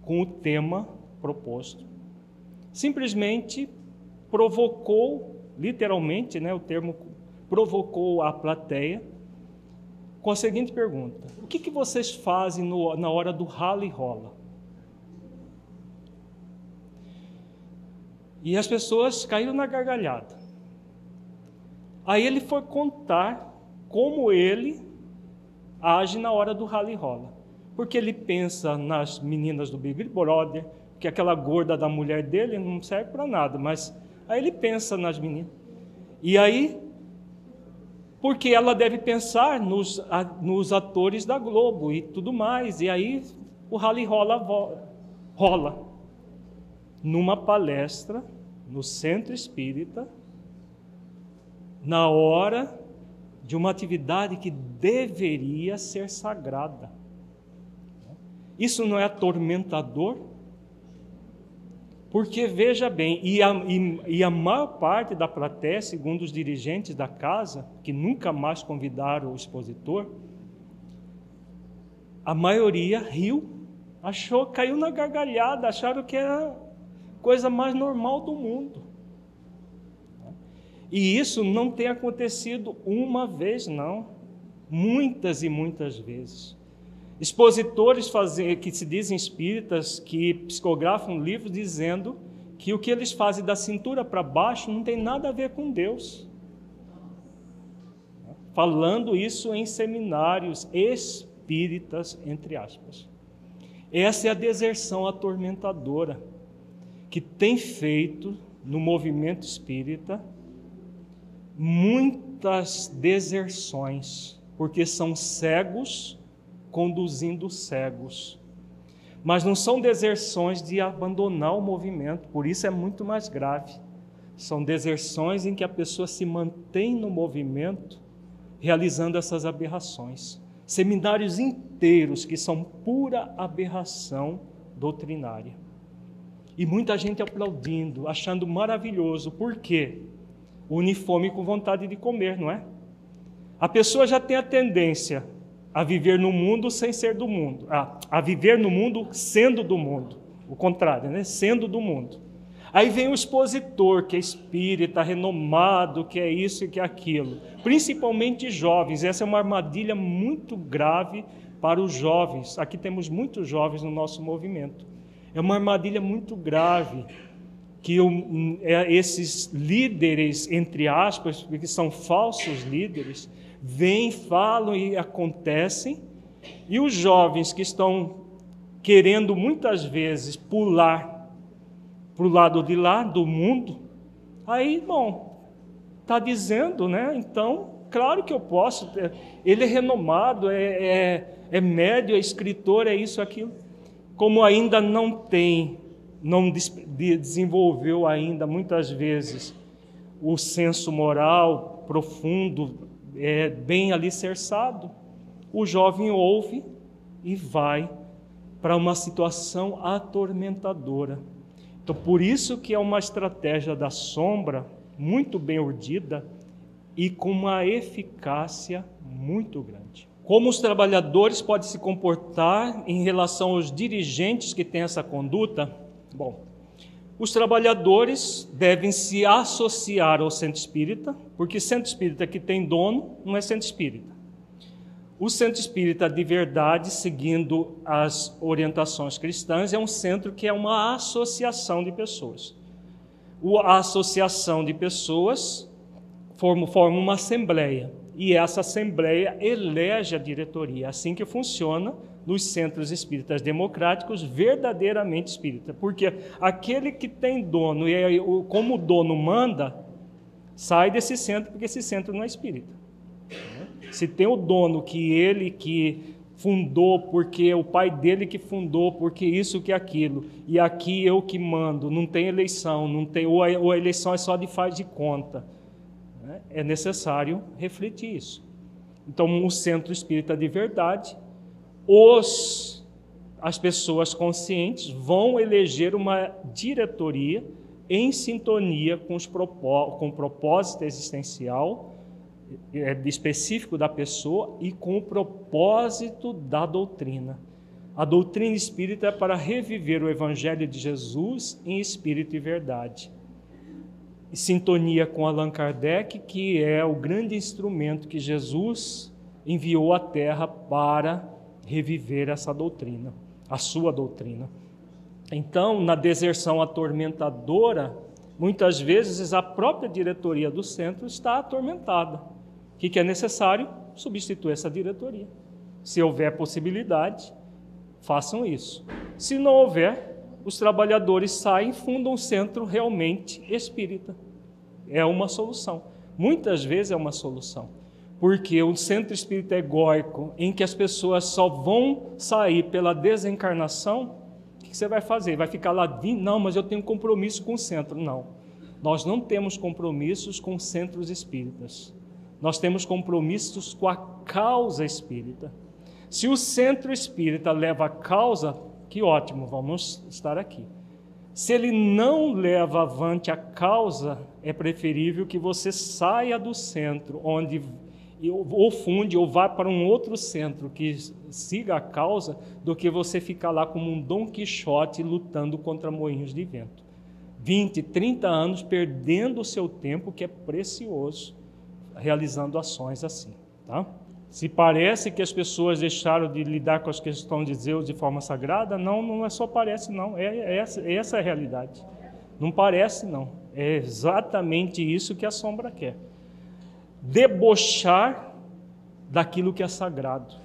com o tema proposto. Simplesmente provocou, literalmente, né, o termo provocou a plateia com a seguinte pergunta: O que, que vocês fazem no, na hora do rala e rola? E as pessoas caíram na gargalhada. Aí ele foi contar como ele age na hora do rally rola. Porque ele pensa nas meninas do Big Brother, que aquela gorda da mulher dele não serve para nada, mas aí ele pensa nas meninas. E aí, porque ela deve pensar nos, nos atores da Globo e tudo mais. E aí o rally rola, rola. Numa palestra no centro espírita, na hora de uma atividade que deveria ser sagrada. Isso não é atormentador? Porque veja bem, e a, e, e a maior parte da plateia, segundo os dirigentes da casa, que nunca mais convidaram o expositor, a maioria riu, achou, caiu na gargalhada, acharam que era coisa mais normal do mundo. E isso não tem acontecido uma vez, não. Muitas e muitas vezes. Expositores fazem, que se dizem espíritas, que psicografam livros dizendo que o que eles fazem da cintura para baixo não tem nada a ver com Deus. Falando isso em seminários espíritas, entre aspas. Essa é a deserção atormentadora que tem feito no movimento espírita muitas deserções, porque são cegos conduzindo cegos. Mas não são deserções de abandonar o movimento, por isso é muito mais grave. São deserções em que a pessoa se mantém no movimento, realizando essas aberrações. Seminários inteiros que são pura aberração doutrinária. E muita gente aplaudindo, achando maravilhoso. Por quê? uniforme com vontade de comer, não é? A pessoa já tem a tendência a viver no mundo sem ser do mundo, a, a viver no mundo sendo do mundo, o contrário, né? Sendo do mundo. Aí vem o expositor, que é espírita, renomado, que é isso e que é aquilo. Principalmente jovens. Essa é uma armadilha muito grave para os jovens. Aqui temos muitos jovens no nosso movimento. É uma armadilha muito grave que é, esses líderes, entre aspas, que são falsos líderes, vêm, falam e acontecem, e os jovens que estão querendo muitas vezes pular para o lado de lá do mundo, aí, bom, está dizendo, né? Então, claro que eu posso, ele é renomado, é, é, é médio, é escritor, é isso, aquilo. Como ainda não tem não desenvolveu ainda muitas vezes o senso moral profundo, é, bem alicerçado, o jovem ouve e vai para uma situação atormentadora. Então, por isso que é uma estratégia da sombra muito bem urdida e com uma eficácia muito grande. Como os trabalhadores podem se comportar em relação aos dirigentes que têm essa conduta? Bom, os trabalhadores devem se associar ao centro espírita, porque centro espírita que tem dono não é centro espírita. O centro espírita de verdade, seguindo as orientações cristãs, é um centro que é uma associação de pessoas. A associação de pessoas forma, uma assembleia, e essa assembleia elege a diretoria. Assim que funciona nos centros espíritas democráticos verdadeiramente espírita, porque aquele que tem dono e como o dono manda, sai desse centro porque esse centro não é espírita. Se tem o dono que ele que fundou, porque o pai dele que fundou, porque isso que aquilo, e aqui eu que mando, não tem eleição, não tem ou a, ou a eleição é só de faz de conta. Né? É necessário refletir isso. Então, o centro espírita de verdade os, as pessoas conscientes vão eleger uma diretoria em sintonia com, os com o propósito existencial é, específico da pessoa e com o propósito da doutrina. A doutrina espírita é para reviver o Evangelho de Jesus em espírito e verdade. Sintonia com Allan Kardec, que é o grande instrumento que Jesus enviou à Terra para reviver essa doutrina, a sua doutrina. Então, na deserção atormentadora, muitas vezes a própria diretoria do centro está atormentada. O que é necessário? Substituir essa diretoria. Se houver possibilidade, façam isso. Se não houver, os trabalhadores saem e fundam um centro realmente espírita. É uma solução. Muitas vezes é uma solução. porque o centro espírita egóico, em que as pessoas só vão sair pela desencarnação, o que você vai fazer? Vai ficar lá, não, mas eu tenho compromisso com o centro. Não, nós não temos compromissos com centros espíritas. Nós temos compromissos com a causa espírita. Se o centro espírita leva a causa, que ótimo, vamos estar aqui. Se ele não leva avante a causa, é preferível que você saia do centro, onde ou funde ou vá para um outro centro que siga a causa, do que você ficar lá como um Dom Quixote lutando contra moinhos de vento. 20, 30 anos perdendo o seu tempo, que é precioso, realizando ações assim. Tá? Se parece que as pessoas deixaram de lidar com as questões de Deus de forma sagrada, não, não é só parece, não. É, é essa, é essa a realidade. Não parece, não. É exatamente isso que a sombra quer. Debochar daquilo que é sagrado.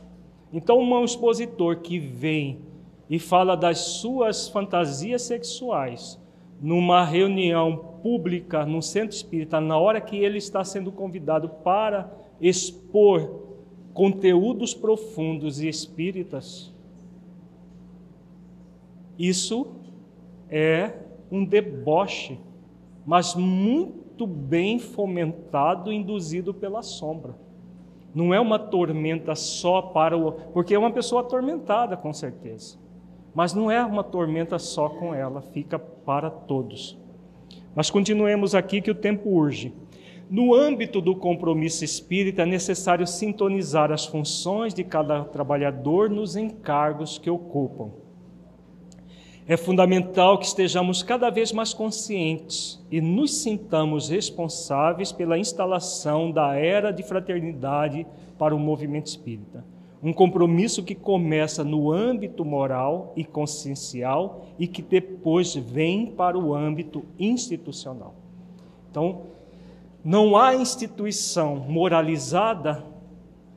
Então, um expositor que vem e fala das suas fantasias sexuais numa reunião pública no centro espírita, na hora que ele está sendo convidado para expor conteúdos profundos e espíritas, isso é um deboche, mas muito bem fomentado, induzido pela sombra. Não é uma tormenta só para o. Porque é uma pessoa atormentada, com certeza. Mas não é uma tormenta só com ela, fica para todos. Mas continuemos aqui que o tempo urge. No âmbito do compromisso espírita, é necessário sintonizar as funções de cada trabalhador nos encargos que ocupam. É fundamental que estejamos cada vez mais conscientes e nos sintamos responsáveis pela instalação da era de fraternidade para o movimento espírita. Um compromisso que começa no âmbito moral e consciencial e que depois vem para o âmbito institucional. Então, não há instituição moralizada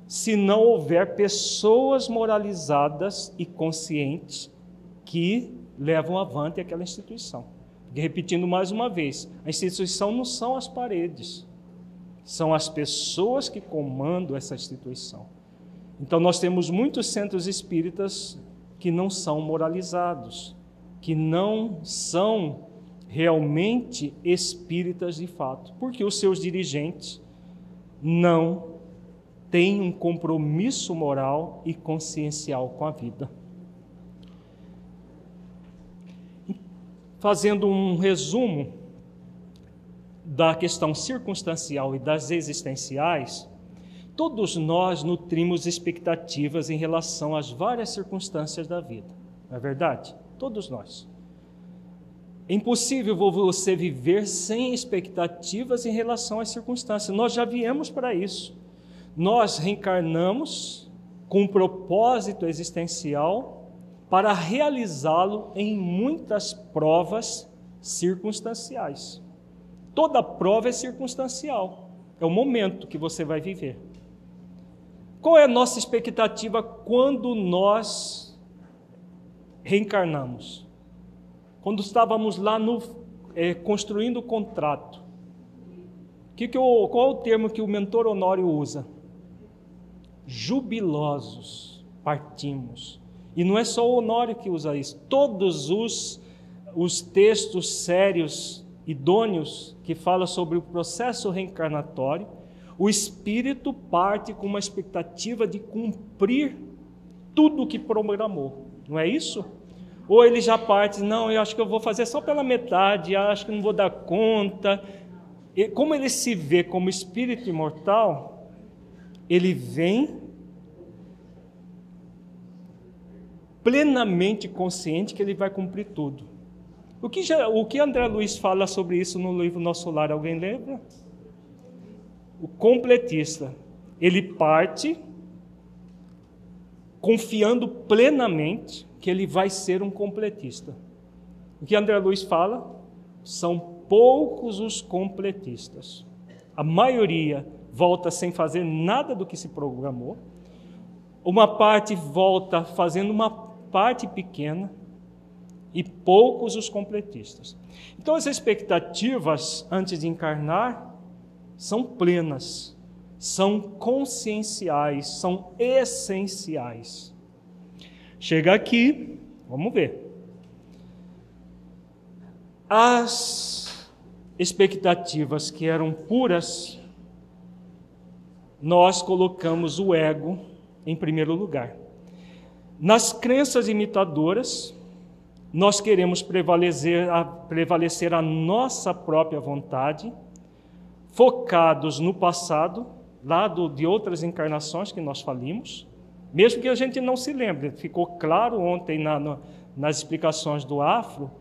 se não houver pessoas moralizadas e conscientes que levam avante aquela instituição. E repetindo mais uma vez, a instituição não são as paredes, são as pessoas que comandam essa instituição. Então nós temos muitos centros espíritas que não são moralizados, que não são realmente espíritas de fato, porque os seus dirigentes não têm um compromisso moral e consciencial com a vida. Fazendo um resumo da questão circunstancial e das existenciais, todos nós nutrimos expectativas em relação às várias circunstâncias da vida, não é verdade? Todos nós. É impossível você viver sem expectativas em relação às circunstâncias. Nós já viemos para isso. Nós reencarnamos com um propósito existencial para realizá-lo em muitas provas circunstanciais. Toda prova é circunstancial, é o momento que você vai viver. Qual é a nossa expectativa quando nós reencarnamos? quando estávamos lá no, é, construindo o contrato, que que eu, qual é o termo que o mentor Honório usa? Jubilosos, partimos. E não é só o Honório que usa isso, todos os, os textos sérios, idôneos, que falam sobre o processo reencarnatório, o espírito parte com uma expectativa de cumprir tudo o que programou, não é isso? Ou ele já parte, não, eu acho que eu vou fazer só pela metade, acho que não vou dar conta. E como ele se vê como espírito imortal, ele vem plenamente consciente que ele vai cumprir tudo. O que, já, o que André Luiz fala sobre isso no livro Nosso Lar, alguém lembra? O completista, ele parte confiando plenamente que ele vai ser um completista. O que André Luiz fala? São poucos os completistas. A maioria volta sem fazer nada do que se programou. Uma parte volta fazendo uma parte pequena e poucos os completistas. Então as expectativas antes de encarnar são plenas. são conscienciais, são essenciais. Chega aqui, vamos ver. As expectativas que eram puras, nós colocamos o ego em primeiro lugar. Nas crenças imitadoras, nós queremos prevalecer a, prevalecer a nossa própria vontade, focados no passado, lá de outras encarnações que nós falimos, mesmo que a gente não se lembre. Ficou claro ontem na, na, nas explicações do Afro,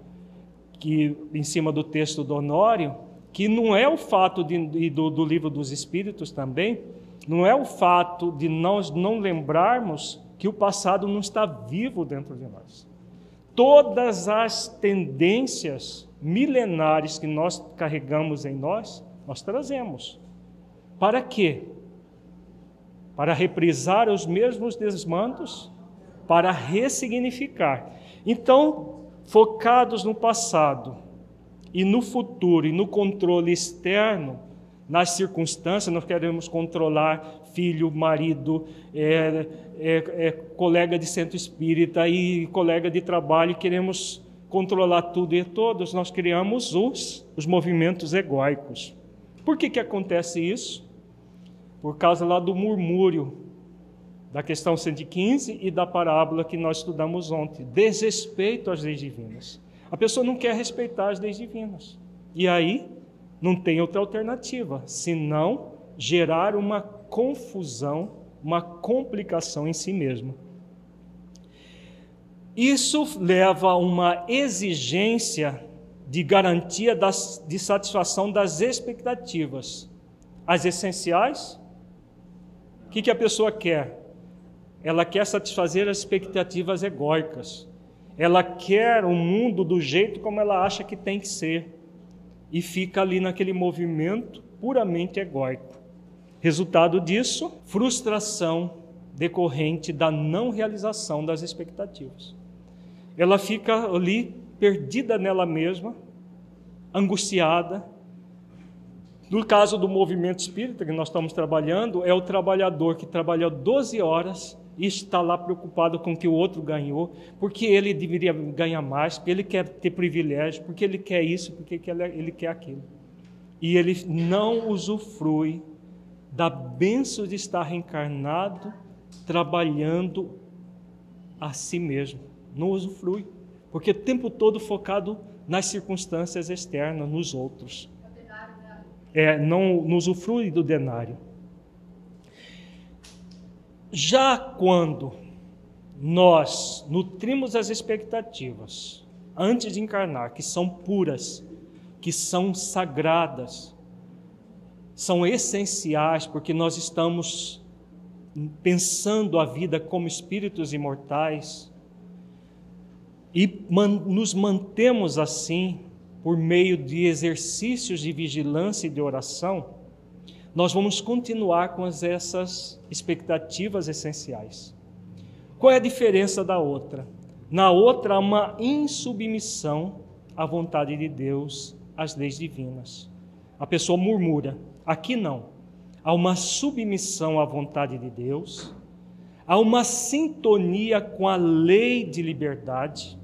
que em cima do texto do Honório, que não é o fato de, do, do livro dos Espíritos também, não é o fato de nós não lembrarmos que o passado não está vivo dentro de nós. Todas as tendências milenares que nós carregamos em nós, nós trazemos. Para quê? Para reprisar os mesmos desmandos, para ressignificar. Então, focados no passado e no futuro e no controle externo, nas circunstâncias, nós queremos controlar filho, marido, é, é, é, colega de centro espírita e colega de trabalho, queremos controlar tudo e todos, nós criamos os, os movimentos egóicos. Por que, que acontece isso? Por causa lá do murmúrio, da questão 115 e da parábola que nós estudamos ontem, desrespeito às leis divinas. A pessoa não quer respeitar as leis divinas. E aí não tem outra alternativa, senão gerar uma confusão, uma complicação em si mesmo. Isso leva a uma exigência de garantia das, de satisfação das expectativas. As essenciais, o que, que a pessoa quer? Ela quer satisfazer as expectativas egóicas. Ela quer o mundo do jeito como ela acha que tem que ser e fica ali naquele movimento puramente egóico. Resultado disso, frustração decorrente da não realização das expectativas. Ela fica ali perdida nela mesma, angustiada. No caso do movimento espírita que nós estamos trabalhando, é o trabalhador que trabalha 12 horas está lá preocupado com o que o outro ganhou, porque ele deveria ganhar mais, porque ele quer ter privilégio, porque ele quer isso, porque ele quer aquilo. E ele não usufrui da benção de estar reencarnado, trabalhando a si mesmo. Não usufrui, porque o tempo todo focado nas circunstâncias externas, nos outros. É, não, não usufrui do denário. Já quando nós nutrimos as expectativas antes de encarnar, que são puras, que são sagradas, são essenciais, porque nós estamos pensando a vida como espíritos imortais e man nos mantemos assim por meio de exercícios de vigilância e de oração nós vamos continuar com essas expectativas essenciais. Qual é a diferença da outra? Na outra, uma insubmissão à vontade de Deus, às leis divinas. A pessoa murmura. Aqui não. Há uma submissão à vontade de Deus, há uma sintonia com a lei de liberdade,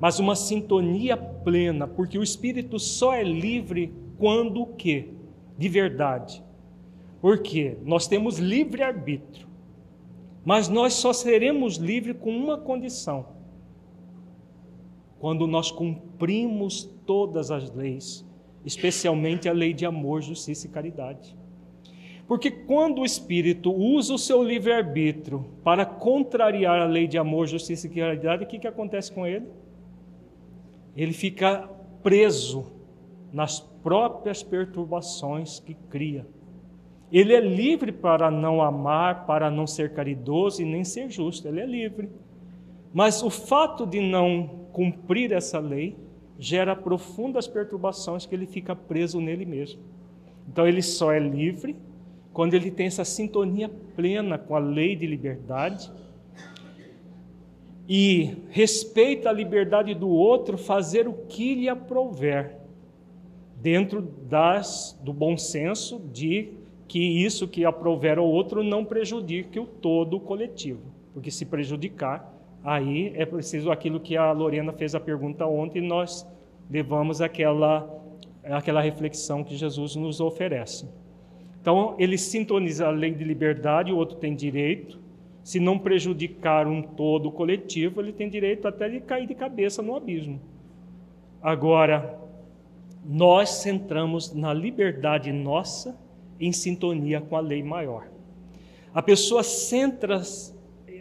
mas uma sintonia plena, porque o espírito só é livre quando o quê? De verdade. Porque nós temos livre arbítrio. Mas nós só seremos livres com uma condição: quando nós cumprimos todas as leis, especialmente a lei de amor, justiça e caridade. Porque quando o espírito usa o seu livre-arbítrio para contrariar a lei de amor, justiça e caridade, o que, que acontece com ele? Ele fica preso nas próprias perturbações que cria. Ele é livre para não amar, para não ser caridoso e nem ser justo, ele é livre. Mas o fato de não cumprir essa lei gera profundas perturbações que ele fica preso nele mesmo. Então ele só é livre quando ele tem essa sintonia plena com a lei de liberdade e respeita a liberdade do outro, fazer o que lhe aprouver dentro das, do bom senso de que isso que aprover ao outro não prejudique o todo coletivo, porque se prejudicar, aí é preciso aquilo que a Lorena fez a pergunta ontem, nós levamos aquela, aquela reflexão que Jesus nos oferece. Então, ele sintoniza a lei de liberdade, o outro tem direito, se não prejudicar um todo coletivo, ele tem direito até de cair de cabeça no abismo. Agora, nós centramos na liberdade nossa em sintonia com a lei maior. A pessoa centra-se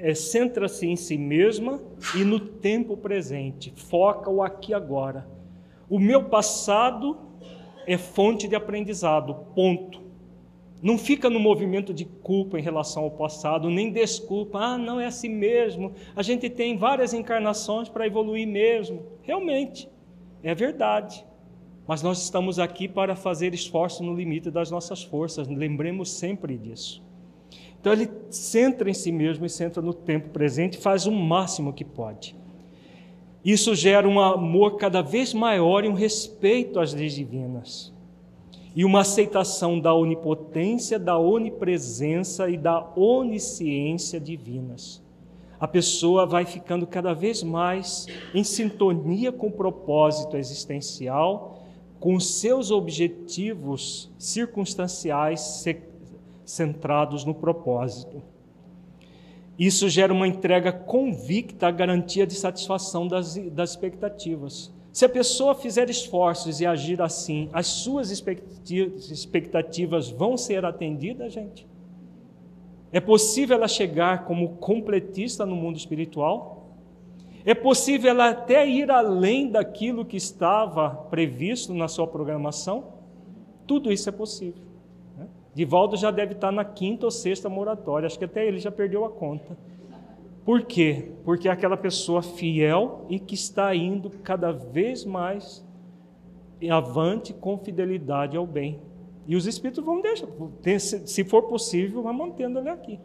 é, centra em si mesma e no tempo presente, foca o aqui agora. O meu passado é fonte de aprendizado, ponto. Não fica no movimento de culpa em relação ao passado, nem desculpa, ah, não é assim mesmo. A gente tem várias encarnações para evoluir mesmo. Realmente, é verdade. Mas nós estamos aqui para fazer esforço no limite das nossas forças, lembremos sempre disso. Então ele centra em si mesmo e centra no tempo presente e faz o máximo que pode. Isso gera um amor cada vez maior e um respeito às leis divinas. E uma aceitação da onipotência, da onipresença e da onisciência divinas. A pessoa vai ficando cada vez mais em sintonia com o propósito existencial, com seus objetivos circunstanciais centrados no propósito. Isso gera uma entrega convicta à garantia de satisfação das, das expectativas. Se a pessoa fizer esforços e agir assim, as suas expectativas vão ser atendidas, gente? É possível ela chegar como completista no mundo espiritual? É possível ela até ir além daquilo que estava previsto na sua programação? Tudo isso é possível. Né? Divaldo já deve estar na quinta ou sexta moratória, acho que até ele já perdeu a conta. Por quê? Porque é aquela pessoa fiel e que está indo cada vez mais avante com fidelidade ao bem. E os espíritos vão deixar, se for possível, vai mantendo ele aqui,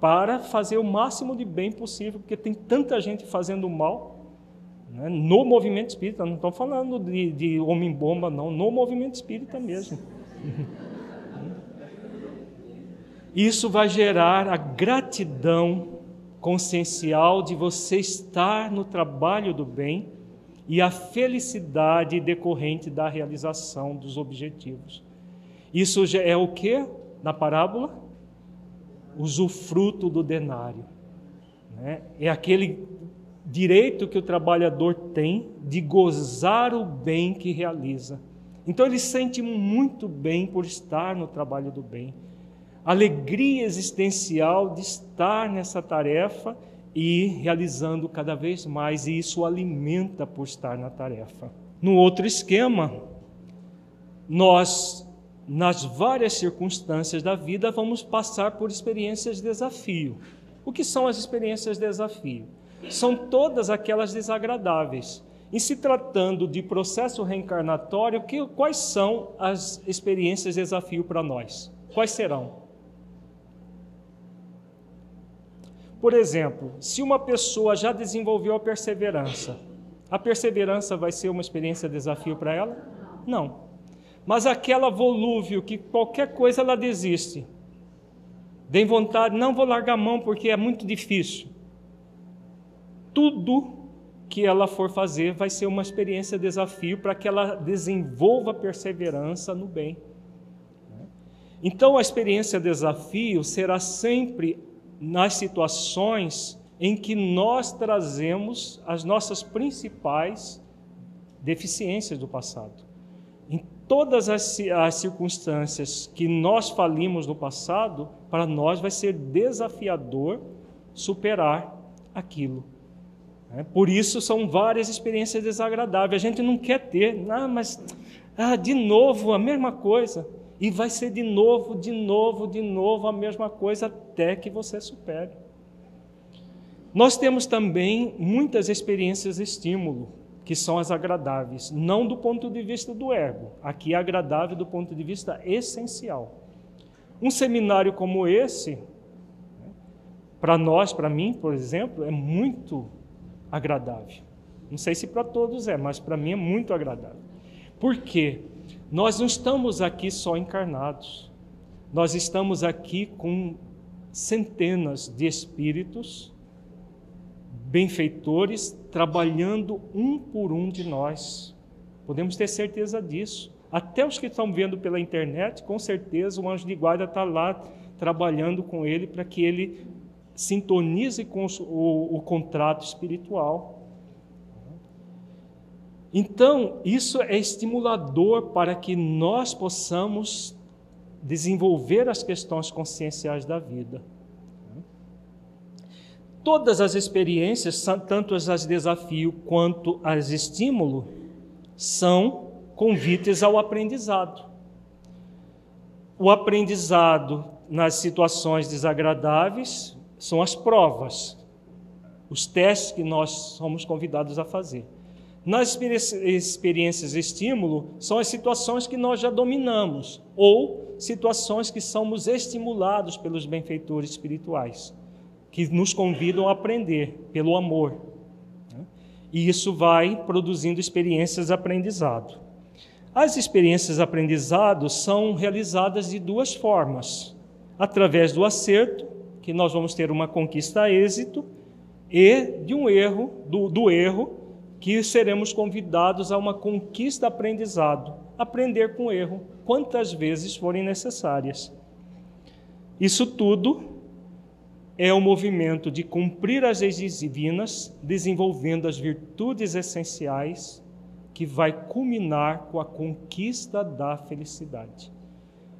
para fazer o máximo de bem possível, porque tem tanta gente fazendo mal né, no movimento espírita. Não estou falando de, de homem-bomba, não, no movimento espírita mesmo. Isso vai gerar a gratidão consciencial de você estar no trabalho do bem e a felicidade decorrente da realização dos objetivos. Isso é o que na parábola? Usufruto do denário. Né? É aquele direito que o trabalhador tem de gozar o bem que realiza. Então ele sente muito bem por estar no trabalho do bem alegria existencial de estar nessa tarefa e realizando cada vez mais, e isso alimenta por estar na tarefa. No outro esquema, nós, nas várias circunstâncias da vida, vamos passar por experiências de desafio. O que são as experiências de desafio? São todas aquelas desagradáveis. Em se tratando de processo reencarnatório, que, quais são as experiências de desafio para nós? Quais serão? Por exemplo, se uma pessoa já desenvolveu a perseverança, a perseverança vai ser uma experiência de desafio para ela? Não. Mas aquela volúvel que qualquer coisa ela desiste, tem vontade, não vou largar a mão porque é muito difícil. Tudo que ela for fazer vai ser uma experiência de desafio para que ela desenvolva perseverança no bem. Então a experiência de desafio será sempre nas situações em que nós trazemos as nossas principais deficiências do passado. Todas as, as, circunstâncias que nós falimos no passado, para nós vai ser desafiador superar aquilo. É, por isso são várias experiências desagradáveis. A gente não quer ter, ah, mas ah, de novo a mesma coisa. E vai ser de novo, de novo, de novo a mesma coisa até que você supere. Nós temos também muitas experiências de estímulo, que são as agradáveis, não do ponto de vista do ego, aqui é agradável do ponto de vista essencial. Um seminário como esse, para nós, para mim, por exemplo, é muito agradável. Não sei se para todos é, mas para mim é muito agradável. Por quê? Nós não estamos aqui só encarnados. nós estamos aqui com centenas de espíritos benfeitores trabalhando um por um de nós. Podemos ter certeza disso. Até os que estão vendo pela internet, com certeza o anjo de guarda está lá trabalhando com ele para que ele sintonize com o, o contrato espiritual. Então, isso é estimulador para que nós possamos desenvolver as questões conscienciais da vida. Todas as experiências, tanto as de desafio quanto as estímulo, são convites ao aprendizado. O aprendizado nas situações desagradáveis são as provas, os testes que nós somos convidados a fazer. Nas experiências estímulo, são as situações que nós já dominamos, ou situações que somos estimulados pelos benfeitores espirituais, que nos convidam a aprender pelo amor. Né? E isso vai produzindo experiências de aprendizado. As experiências de aprendizado são realizadas de duas formas: através do acerto, que nós vamos ter uma conquista a êxito, e de um erro, do, do erro, que seremos convidados a uma conquista aprendizado, aprender com erro, quantas vezes forem necessárias. Isso tudo é o movimento de cumprir as leis divinas, desenvolvendo as virtudes essenciais, que vai culminar com a conquista da felicidade.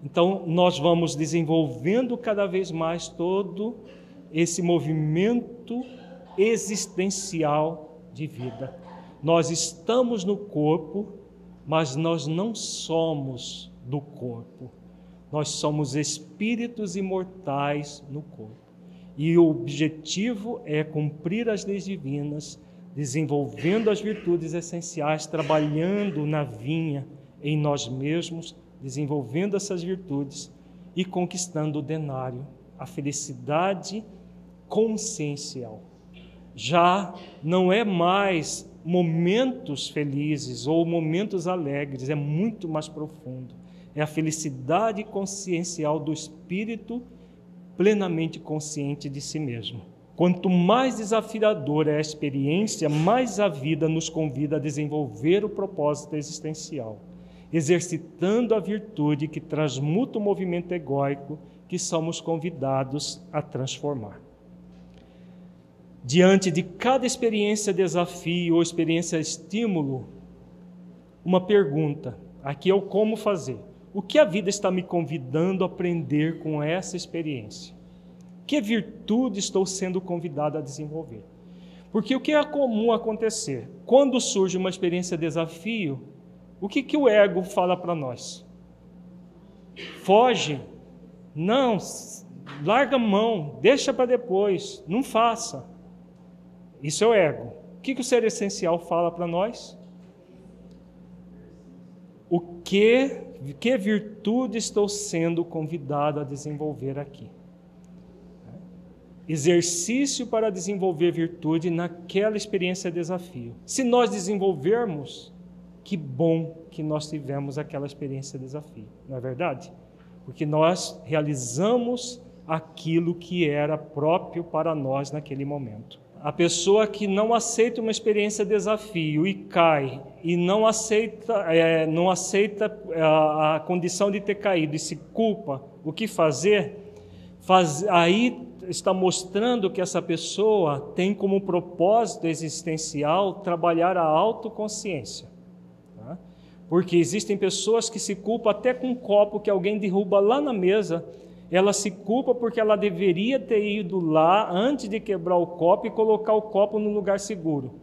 Então, nós vamos desenvolvendo cada vez mais todo esse movimento existencial de vida. Nós estamos no corpo, mas nós não somos do corpo. Nós somos espíritos imortais no corpo. E o objetivo é cumprir as leis divinas, desenvolvendo as virtudes essenciais, trabalhando na vinha em nós mesmos, desenvolvendo essas virtudes e conquistando o denário, a felicidade consciencial. Já não é mais momentos felizes ou momentos alegres, é muito mais profundo. É a felicidade consciencial do espírito plenamente consciente de si mesmo. Quanto mais desafiadora é a experiência, mais a vida nos convida a desenvolver o propósito existencial, exercitando a virtude que transmuta o movimento egóico que somos convidados a transformar diante de cada experiência desafio ou experiência estímulo, uma pergunta. Aqui é o como fazer. O que a vida está me convidando a aprender com essa experiência? Que virtude estou sendo convidado a desenvolver? Porque o que é comum acontecer? Quando surge uma experiência desafio, o que, que o ego fala para nós? Foge. Não, larga a mão, deixa para depois, não faça. Isso é o ego. O que, que o ser essencial fala para nós? O que, que virtude estou sendo convidado a desenvolver aqui? Exercício para desenvolver virtude naquela experiência de desafio. Se nós desenvolvermos, que bom que nós tivemos aquela experiência de desafio, não é verdade? Porque nós realizamos aquilo que era próprio para nós naquele momento. A pessoa que não aceita uma experiência de desafio e cai e não aceita, é, não aceita é, a, a, condição de ter caído e se culpa, o que fazer? Faz, aí está mostrando que essa pessoa tem como propósito existencial trabalhar a autoconsciência. Tá? Porque existem pessoas que se culpam até com um copo que alguém derruba lá na mesa ela se culpa porque ela deveria ter ido lá antes de quebrar o copo e colocar o copo no lugar seguro.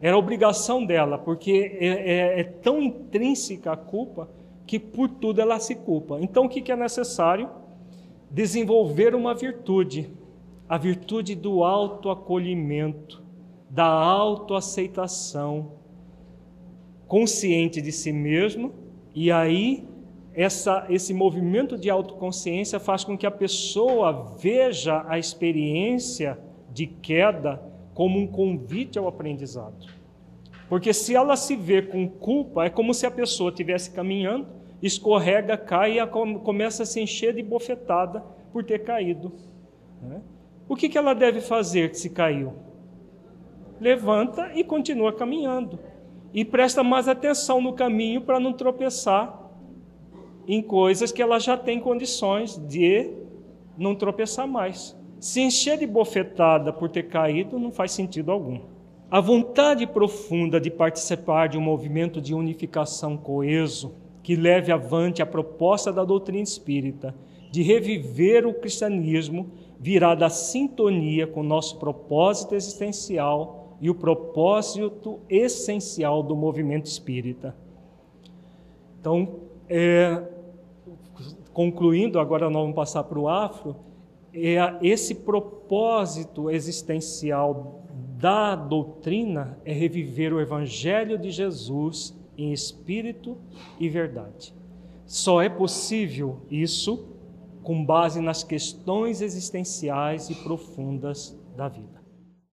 Era obrigação dela, porque é, é, é tão intrínseca a culpa que por tudo ela se culpa. Então o que, que é necessário? Desenvolver uma virtude, a virtude do autoacolhimento, da autoaceitação, consciente de si mesmo, e aí essa, esse movimento de autoconsciência faz com que a pessoa veja a experiência de queda como um convite ao aprendizado. Porque se ela se vê com culpa, é como se a pessoa estivesse caminhando, escorrega, cai e começa a se encher de bofetada por ter caído. Né? O que, que ela deve fazer se caiu? Levanta e continua caminhando. E presta mais atenção no caminho para não tropeçar em coisas que ela já tem condições de não tropeçar mais. Se encher de bofetada por ter caído não faz sentido algum. A vontade profunda de participar de um movimento de unificação coeso que leve avante a proposta da doutrina espírita de reviver o cristianismo virá da sintonia com o nosso propósito existencial e o propósito essencial do movimento espírita. Então, é, concluindo, agora nós vamos passar para o afro, é esse propósito existencial da doutrina é reviver o evangelho de Jesus em espírito e verdade. Só é possível isso com base nas questões existenciais e profundas da vida.